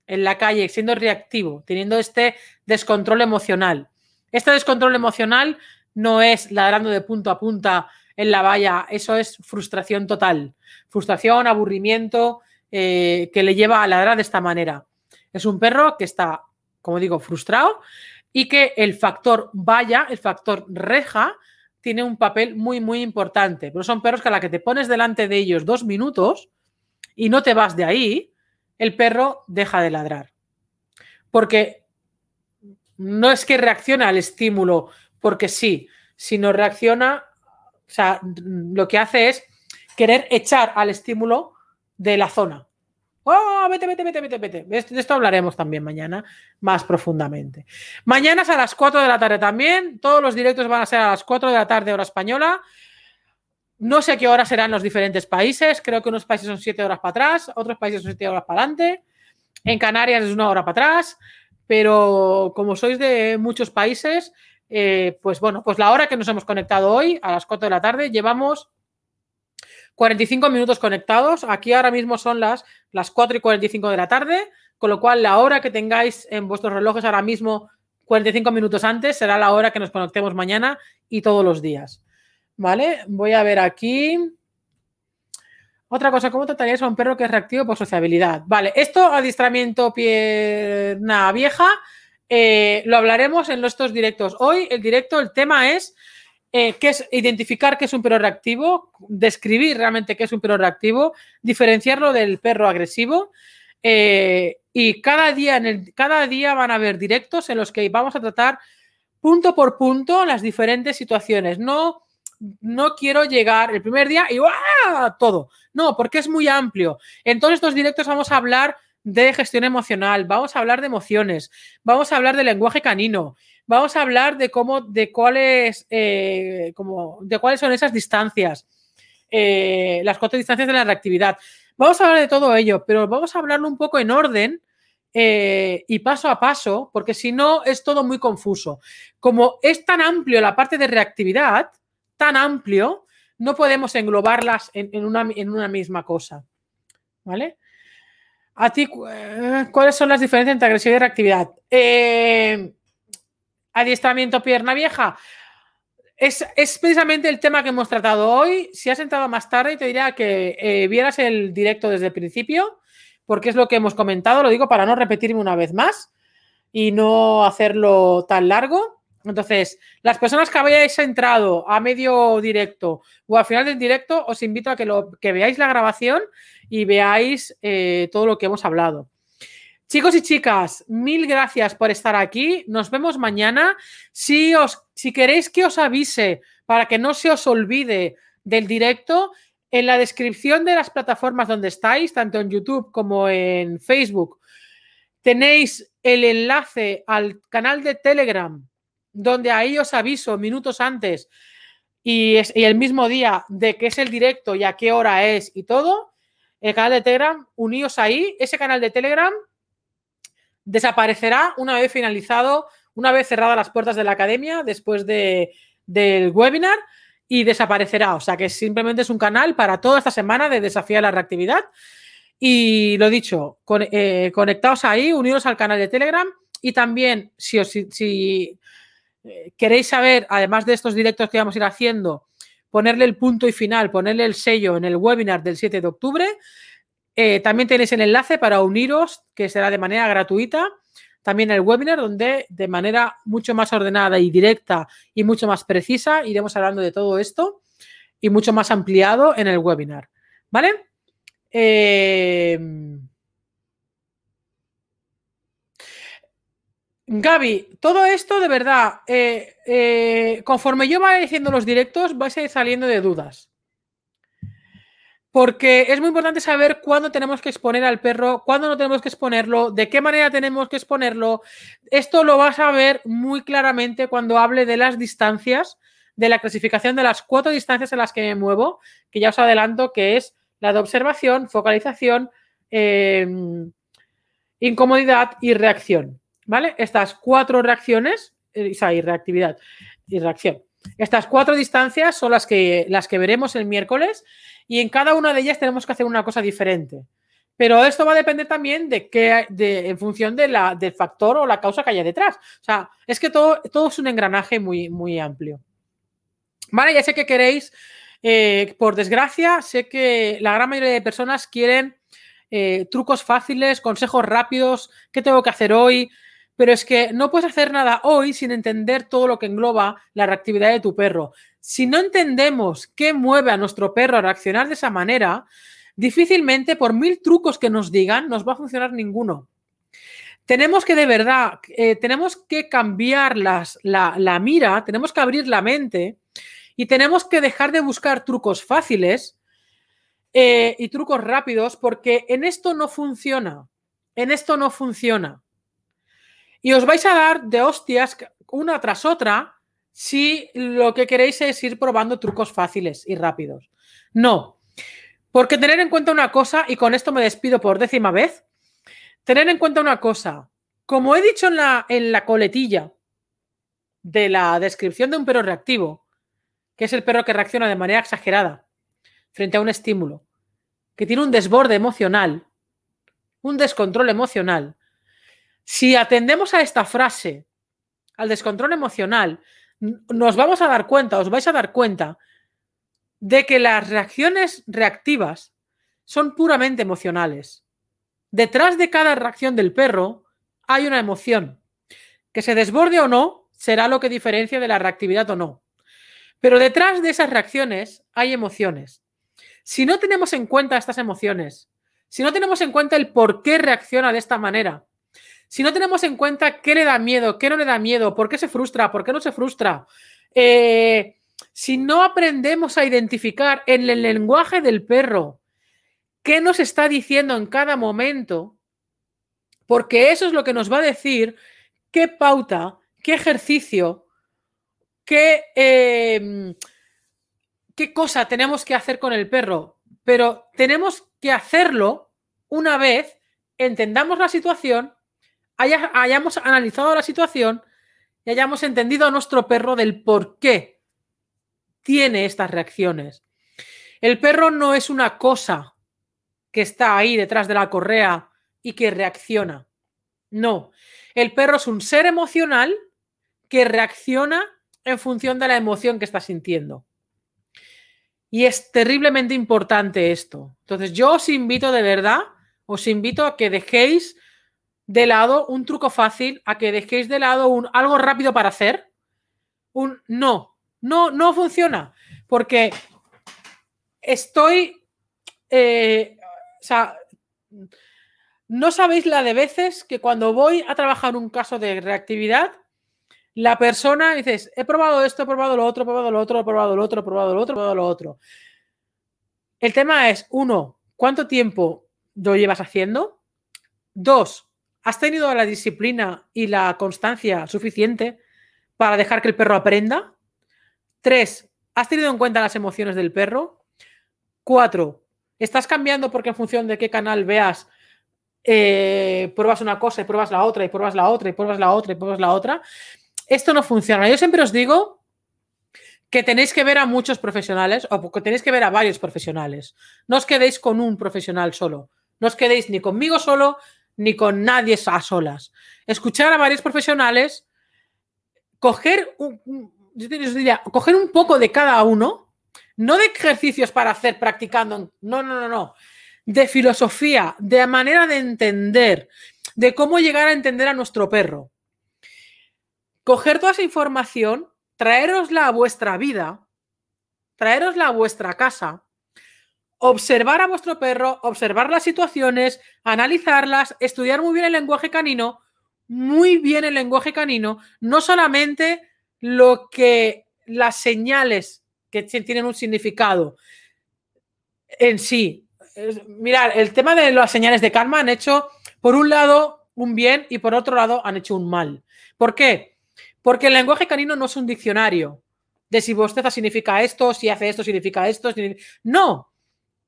En la calle, siendo reactivo, teniendo este descontrol emocional. Este descontrol emocional no es ladrando de punto a punta en la valla, eso es frustración total. Frustración, aburrimiento, eh, que le lleva a ladrar de esta manera. Es un perro que está, como digo, frustrado y que el factor valla, el factor reja, tiene un papel muy, muy importante. Pero son perros que a la que te pones delante de ellos dos minutos y no te vas de ahí, el perro deja de ladrar. Porque no es que reaccione al estímulo porque sí, sino reacciona, o sea, lo que hace es querer echar al estímulo de la zona. ¡Oh, vete, vete, vete, vete, vete! De esto hablaremos también mañana más profundamente. Mañana es a las 4 de la tarde también. Todos los directos van a ser a las 4 de la tarde, hora española. No sé qué hora serán los diferentes países. Creo que unos países son 7 horas para atrás, otros países son 7 horas para adelante. En Canarias es una hora para atrás. Pero como sois de muchos países, eh, pues bueno, pues la hora que nos hemos conectado hoy, a las 4 de la tarde, llevamos 45 minutos conectados. Aquí ahora mismo son las, las 4 y 45 de la tarde, con lo cual la hora que tengáis en vuestros relojes ahora mismo, 45 minutos antes, será la hora que nos conectemos mañana y todos los días. ¿Vale? Voy a ver aquí. Otra cosa, ¿cómo tratarías a un perro que es reactivo por sociabilidad? Vale, esto, adiestramiento pierna vieja, eh, lo hablaremos en nuestros directos. Hoy el directo, el tema es eh, es identificar qué es un perro reactivo, describir realmente qué es un perro reactivo, diferenciarlo del perro agresivo. Eh, y cada día, en el, cada día van a haber directos en los que vamos a tratar punto por punto las diferentes situaciones. No no quiero llegar el primer día y todo. No, porque es muy amplio. En todos estos directos vamos a hablar de gestión emocional, vamos a hablar de emociones, vamos a hablar de lenguaje canino, vamos a hablar de cómo, de cuáles, eh, de cuáles son esas distancias, eh, las cuatro distancias de la reactividad. Vamos a hablar de todo ello, pero vamos a hablarlo un poco en orden eh, y paso a paso, porque si no es todo muy confuso. Como es tan amplio la parte de reactividad, tan amplio, no podemos englobarlas en, una, en una, misma cosa. ¿Vale? A ti, eh, ¿cuáles son las diferencias entre agresividad y reactividad? Eh, adiestramiento pierna vieja. Es, precisamente el tema que hemos tratado hoy. Si has entrado más tarde, te diría que eh, vieras el directo desde el principio, porque es lo que hemos comentado. Lo digo para no repetirme una vez más y no hacerlo tan largo. Entonces, las personas que habéis entrado a medio directo o al final del directo, os invito a que, lo, que veáis la grabación y veáis eh, todo lo que hemos hablado. Chicos y chicas, mil gracias por estar aquí. Nos vemos mañana. Si, os, si queréis que os avise para que no se os olvide del directo, en la descripción de las plataformas donde estáis, tanto en YouTube como en Facebook, tenéis el enlace al canal de Telegram donde ahí os aviso minutos antes y, el mismo día de que es el directo y a qué hora es y todo, el canal de Telegram, uníos ahí. Ese canal de Telegram desaparecerá una vez finalizado, una vez cerradas las puertas de la academia, después de, del webinar, y desaparecerá. O sea que simplemente es un canal para toda esta semana de desafiar la reactividad. Y lo dicho, eh, conectaos ahí, unidos al canal de Telegram. Y también, si, os, si queréis saber, además de estos directos que vamos a ir haciendo, ponerle el punto y final, ponerle el sello en el webinar del 7 de octubre, eh, también tenéis el enlace para uniros, que será de manera gratuita. También el webinar, donde de manera mucho más ordenada y directa y mucho más precisa iremos hablando de todo esto y mucho más ampliado en el webinar. ¿Vale? Eh, Gaby, todo esto de verdad, eh, eh, conforme yo vaya diciendo los directos, vais a ir saliendo de dudas. Porque es muy importante saber cuándo tenemos que exponer al perro, cuándo no tenemos que exponerlo, de qué manera tenemos que exponerlo. Esto lo vas a ver muy claramente cuando hable de las distancias, de la clasificación de las cuatro distancias en las que me muevo, que ya os adelanto que es la de observación, focalización, em, incomodidad y reacción. ¿Vale? Estas cuatro reacciones, eh, y reactividad y reacción. Estas cuatro distancias son las que, las que veremos el miércoles y en cada una de ellas tenemos que hacer una cosa diferente. Pero esto va a depender también de qué, de, en función de la, del factor o la causa que haya detrás. O sea, es que todo, todo es un engranaje muy, muy amplio. Vale, ya sé que queréis, eh, por desgracia, sé que la gran mayoría de personas quieren eh, trucos fáciles, consejos rápidos, qué tengo que hacer hoy, pero es que no puedes hacer nada hoy sin entender todo lo que engloba la reactividad de tu perro. Si no entendemos qué mueve a nuestro perro a reaccionar de esa manera, difícilmente, por mil trucos que nos digan, nos va a funcionar ninguno. Tenemos que de verdad, eh, tenemos que cambiar la, mira, tenemos que abrir la mente y tenemos que dejar de buscar trucos fáciles eh, y trucos rápidos porque en esto no funciona. En esto no funciona. Y os vais a dar de hostias una tras otra si lo que queréis es ir probando trucos fáciles y rápidos. No, porque tener en cuenta una cosa, y con esto me despido por décima vez, tener en cuenta una cosa, como he dicho en la, en la coletilla de la descripción de un perro reactivo, que es el perro que reacciona de manera exagerada frente a un estímulo, que tiene un desborde emocional, un descontrol emocional, si atendemos a esta frase, al descontrol emocional, nos vamos a dar cuenta, os vais a dar cuenta de que las reacciones reactivas son puramente emocionales. Detrás de cada reacción del perro hay una emoción. Que se desborde o no será lo que diferencia de la reactividad o no. Pero detrás de esas reacciones hay emociones. Si no tenemos en cuenta estas emociones, si no tenemos en cuenta el por qué reacciona de esta manera, si no tenemos en cuenta qué le da miedo, qué no le da miedo, por qué se frustra, por qué no se frustra, eh, si no aprendemos a identificar en el lenguaje del perro qué nos está diciendo en cada momento, porque eso es lo que nos va a decir qué pauta, qué ejercicio, qué, em, qué cosa tenemos que hacer con el perro. Pero tenemos que hacerlo una vez entendamos la situación, hayamos analizado la situación y hayamos entendido a nuestro perro del por qué tiene estas reacciones. El perro no es una cosa que está ahí detrás de la correa y que reacciona. No, el perro es un ser emocional que reacciona en función de la emoción que está sintiendo. Y es terriblemente importante esto. Entonces yo os invito de verdad, os invito a que dejéis de lado un truco fácil, a que dejéis de lado un, algo rápido para hacer. Un no, no, no funciona. Porque estoy. Eh, o sea, no sabéis la de veces que cuando voy a trabajar un caso de reactividad, la persona dices, he probado esto, he probado lo otro, he probado lo otro, he probado lo otro, he probado lo otro, he probado lo otro. El tema es, uno, ¿cuánto tiempo lo llevas haciendo? Dos, ¿Has tenido la disciplina y la constancia suficiente para dejar que el perro aprenda? Tres, ¿has tenido en cuenta las emociones del perro? Cuatro, ¿estás cambiando porque en función de qué canal veas, eh, pruebas una cosa y pruebas la otra y pruebas la otra y pruebas la otra y pruebas la otra? Esto no funciona. Yo siempre os digo que tenéis que ver a muchos profesionales o que tenéis que ver a varios profesionales. No os quedéis con un profesional solo. No os quedéis ni conmigo solo, ni con nadie a solas. Escuchar a varios profesionales, coger un, coger un poco de cada uno, no de ejercicios para hacer practicando, no, no, no, no, de filosofía, de manera de entender, de cómo llegar a entender a nuestro perro. Coger toda esa información, traerosla a vuestra vida, traerosla a vuestra casa observar a vuestro perro, observar las situaciones, analizarlas, estudiar muy bien el lenguaje canino, muy bien el lenguaje canino, no solamente lo que las señales que tienen un significado en sí. Mirad, el tema de las señales de calma han hecho, por un lado, un bien y por otro lado, han hecho un mal. ¿Por qué? Porque el lenguaje canino no es un diccionario de si bosteza significa esto, si hace esto significa esto. No,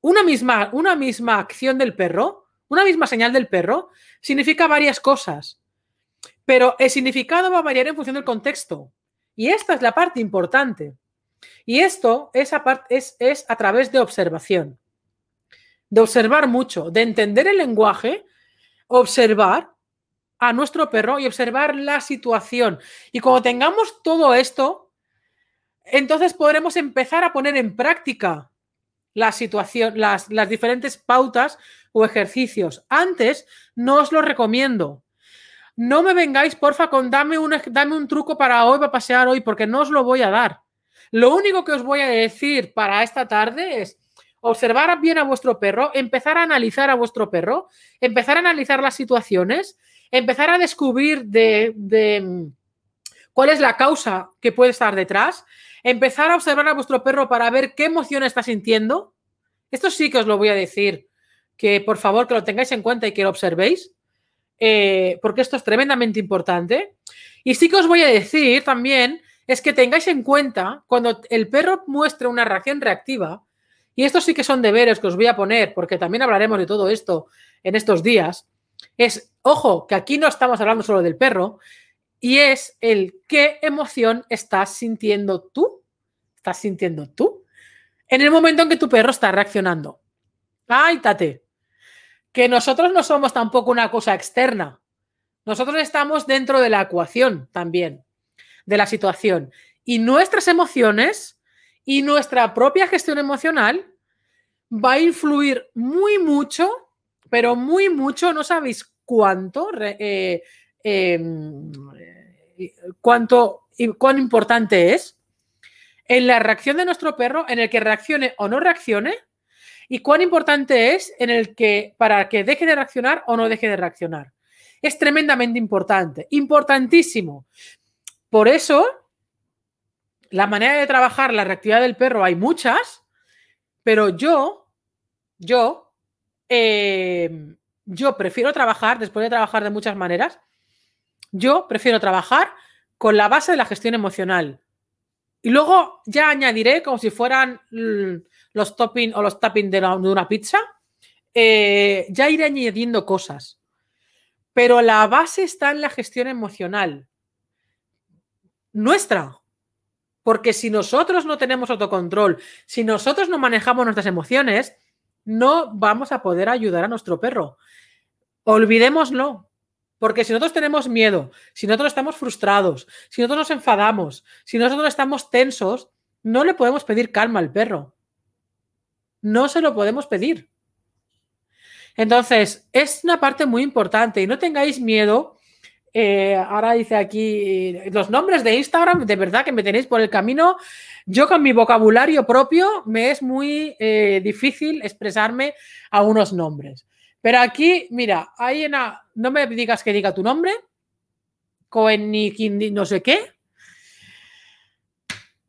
una misma, una misma acción del perro, una misma señal del perro, significa varias cosas. Pero el significado va a variar en función del contexto. Y esta es la parte importante. Y esto es a, es, es a través de observación. De observar mucho, de entender el lenguaje, observar a nuestro perro y observar la situación. Y cuando tengamos todo esto, entonces podremos empezar a poner en práctica la situación, las, las diferentes pautas o ejercicios. Antes no os lo recomiendo. No me vengáis, porfa, con dame un, un truco para hoy, para pasear hoy, porque no os lo voy a dar. Lo único que os voy a decir para esta tarde es observar bien a vuestro perro, empezar a analizar a vuestro perro, empezar a analizar las situaciones, empezar a descubrir de, de cuál es la causa que puede estar detrás empezar a observar a vuestro perro para ver qué emoción está sintiendo. Esto sí que os lo voy a decir, que por favor que lo tengáis en cuenta y que lo observéis, eh, porque esto es tremendamente importante. Y sí que os voy a decir también es que tengáis en cuenta cuando el perro muestre una reacción reactiva, y estos sí que son deberes que os voy a poner, porque también hablaremos de todo esto en estos días, es, ojo, que aquí no estamos hablando solo del perro, y es el qué emoción estás sintiendo tú, estás sintiendo tú en el momento en que tu perro está reaccionando. Ay, tate. Que nosotros no somos tampoco una cosa externa. Nosotros estamos dentro de la ecuación también, de la situación. Y nuestras emociones y nuestra propia gestión emocional va a influir muy mucho, pero muy mucho, no sabéis cuánto, eh, em, cuánto y cuán importante es en la reacción de nuestro perro, en el que reaccione o no reaccione, y cuán importante es en el que para que deje de reaccionar o no deje de reaccionar. Es tremendamente importante, importantísimo. Por eso, la manera de trabajar la reactividad del perro hay muchas, pero yo, yo, eh, yo prefiero trabajar, después de trabajar de muchas maneras, yo prefiero trabajar con la base de la gestión emocional. Y luego ya añadiré como si fueran los topping o los tapping de, una pizza, eh, ya iré añadiendo cosas. Pero la base está en la gestión emocional nuestra. Porque si nosotros no tenemos autocontrol, si nosotros no manejamos nuestras emociones, no vamos a poder ayudar a nuestro perro. Olvidémoslo. Porque si nosotros tenemos miedo, si nosotros estamos frustrados, si nosotros nos enfadamos, si nosotros estamos tensos, no le podemos pedir calma al perro. No se lo podemos pedir. Entonces, es una parte muy importante y no tengáis miedo. Eh, ahora dice aquí los nombres de Instagram, de verdad que me tenéis por el camino. Yo con mi vocabulario propio me es muy eh, difícil expresarme a unos nombres. Pero aquí, mira, hay una. No me digas que diga tu nombre. Cohen ni no sé qué.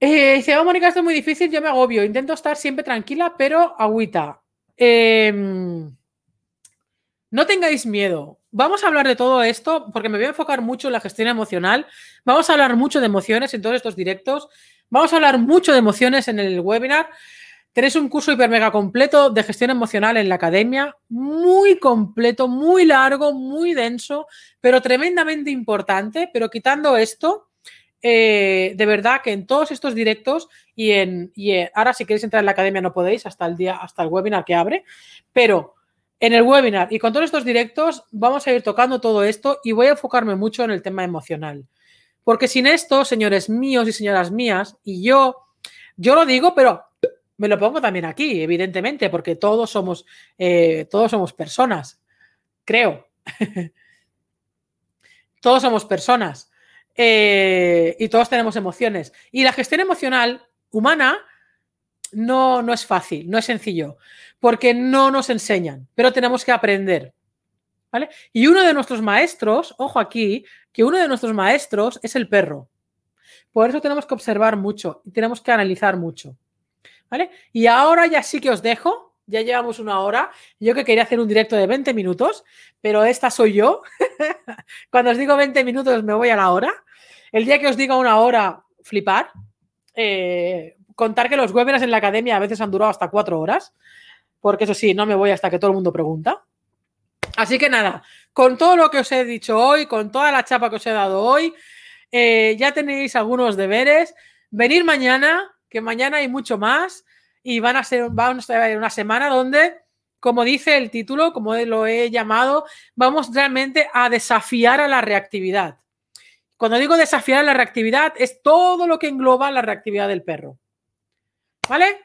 Eh, dice, oh, Mónica, esto es muy difícil, yo me agobio. Intento estar siempre tranquila, pero agüita. Em, no tengáis miedo. Vamos a hablar de todo esto porque me voy a enfocar mucho en la gestión emocional. Vamos a hablar mucho de emociones en todos estos directos. Vamos a hablar mucho de emociones en el webinar. Tenéis un curso hiper mega completo de gestión emocional en la academia, muy completo, muy largo, muy denso, pero tremendamente importante. Pero quitando esto, eh, de verdad que en todos estos directos y en ahora si queréis entrar en la academia no podéis hasta el día, hasta el webinar que abre, pero en el webinar y con todos estos directos vamos a ir tocando todo esto y voy a enfocarme mucho en el tema emocional. Porque sin esto, señores míos y señoras mías, y yo, yo lo digo, pero me lo pongo también aquí, evidentemente, porque todos somos, eh, todos somos personas, creo. todos somos personas eh, y todos tenemos emociones. Y la gestión emocional humana no, no es fácil, no es sencillo, porque no nos enseñan, pero tenemos que aprender. ¿Vale? Y uno de nuestros maestros, ojo aquí, que uno de nuestros maestros es el perro. Por eso tenemos que observar mucho y tenemos que analizar mucho. Y ahora ya sí que os dejo. Ya llevamos una hora. Yo que quería hacer un directo de 20 minutos, pero esta soy yo. Cuando os digo 20 minutos me voy a la hora. El día que os diga una hora, flipar. Eh, contar que los webinars en la academia a veces han durado hasta cuatro horas. Porque eso sí, no me voy hasta que todo el mundo pregunta. Así que nada, con todo lo que os he dicho hoy, con toda la chapa que os he dado hoy, eh, ya tenéis algunos deberes. Venir mañana, que mañana hay mucho más y van a ser, vamos a una semana donde, como dice el título, como lo he llamado, vamos realmente a desafiar a la reactividad. Cuando digo desafiar a la reactividad, es todo lo que engloba la reactividad del perro. ¿Vale?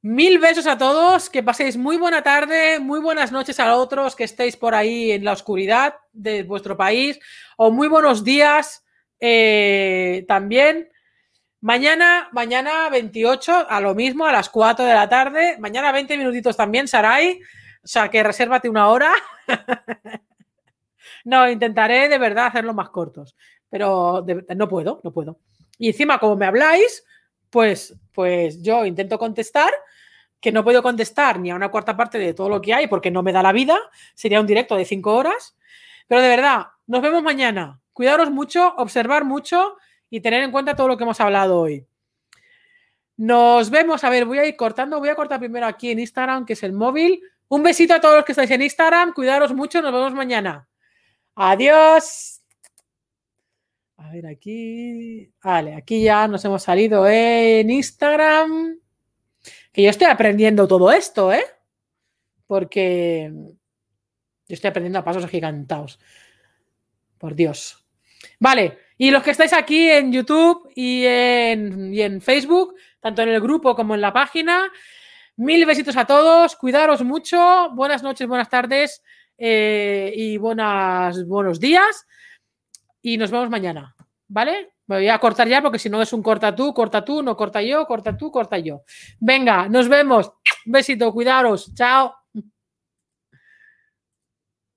Mil besos a todos, que paséis muy buena tarde, muy buenas noches a otros que estéis por ahí en la oscuridad de vuestro país, o muy buenos días eh, también. Mañana, mañana 28, a lo mismo, a las 4 de la tarde. Mañana 20 minutitos también, Sarai. O sea, que resérvate una hora. no, intentaré de verdad hacerlo más cortos. Pero no puedo, no puedo. Y encima, como me habláis, pues, pues yo intento contestar, que no puedo contestar ni a una cuarta parte de todo lo que hay porque no me da la vida. Sería un directo de 5 horas. Pero de verdad, nos vemos mañana. Cuidaros mucho, observar mucho y tener en cuenta todo lo que hemos hablado hoy. Nos vemos, a ver, voy a ir cortando, voy a cortar primero aquí en Instagram, que es el móvil. Un besito a todos los que estáis en Instagram, cuidaros mucho, nos vemos mañana. Adiós. A ver, aquí. Vale, aquí ya nos hemos salido en Instagram. Que yo estoy aprendiendo todo esto, ¿eh? Porque yo estoy aprendiendo a pasos agigantados. Por Dios. Vale, y los que estáis aquí en YouTube y en, Facebook, tanto en el grupo como en la página, mil besitos a todos, cuidaros mucho, buenas noches, buenas tardes eh, y buenas, buenos días. Y nos vemos mañana, ¿vale? Me voy a cortar ya porque si no es un corta tú, corta tú, no corta yo, corta tú, corta yo. Venga, nos vemos. besito, cuidaros. Chao.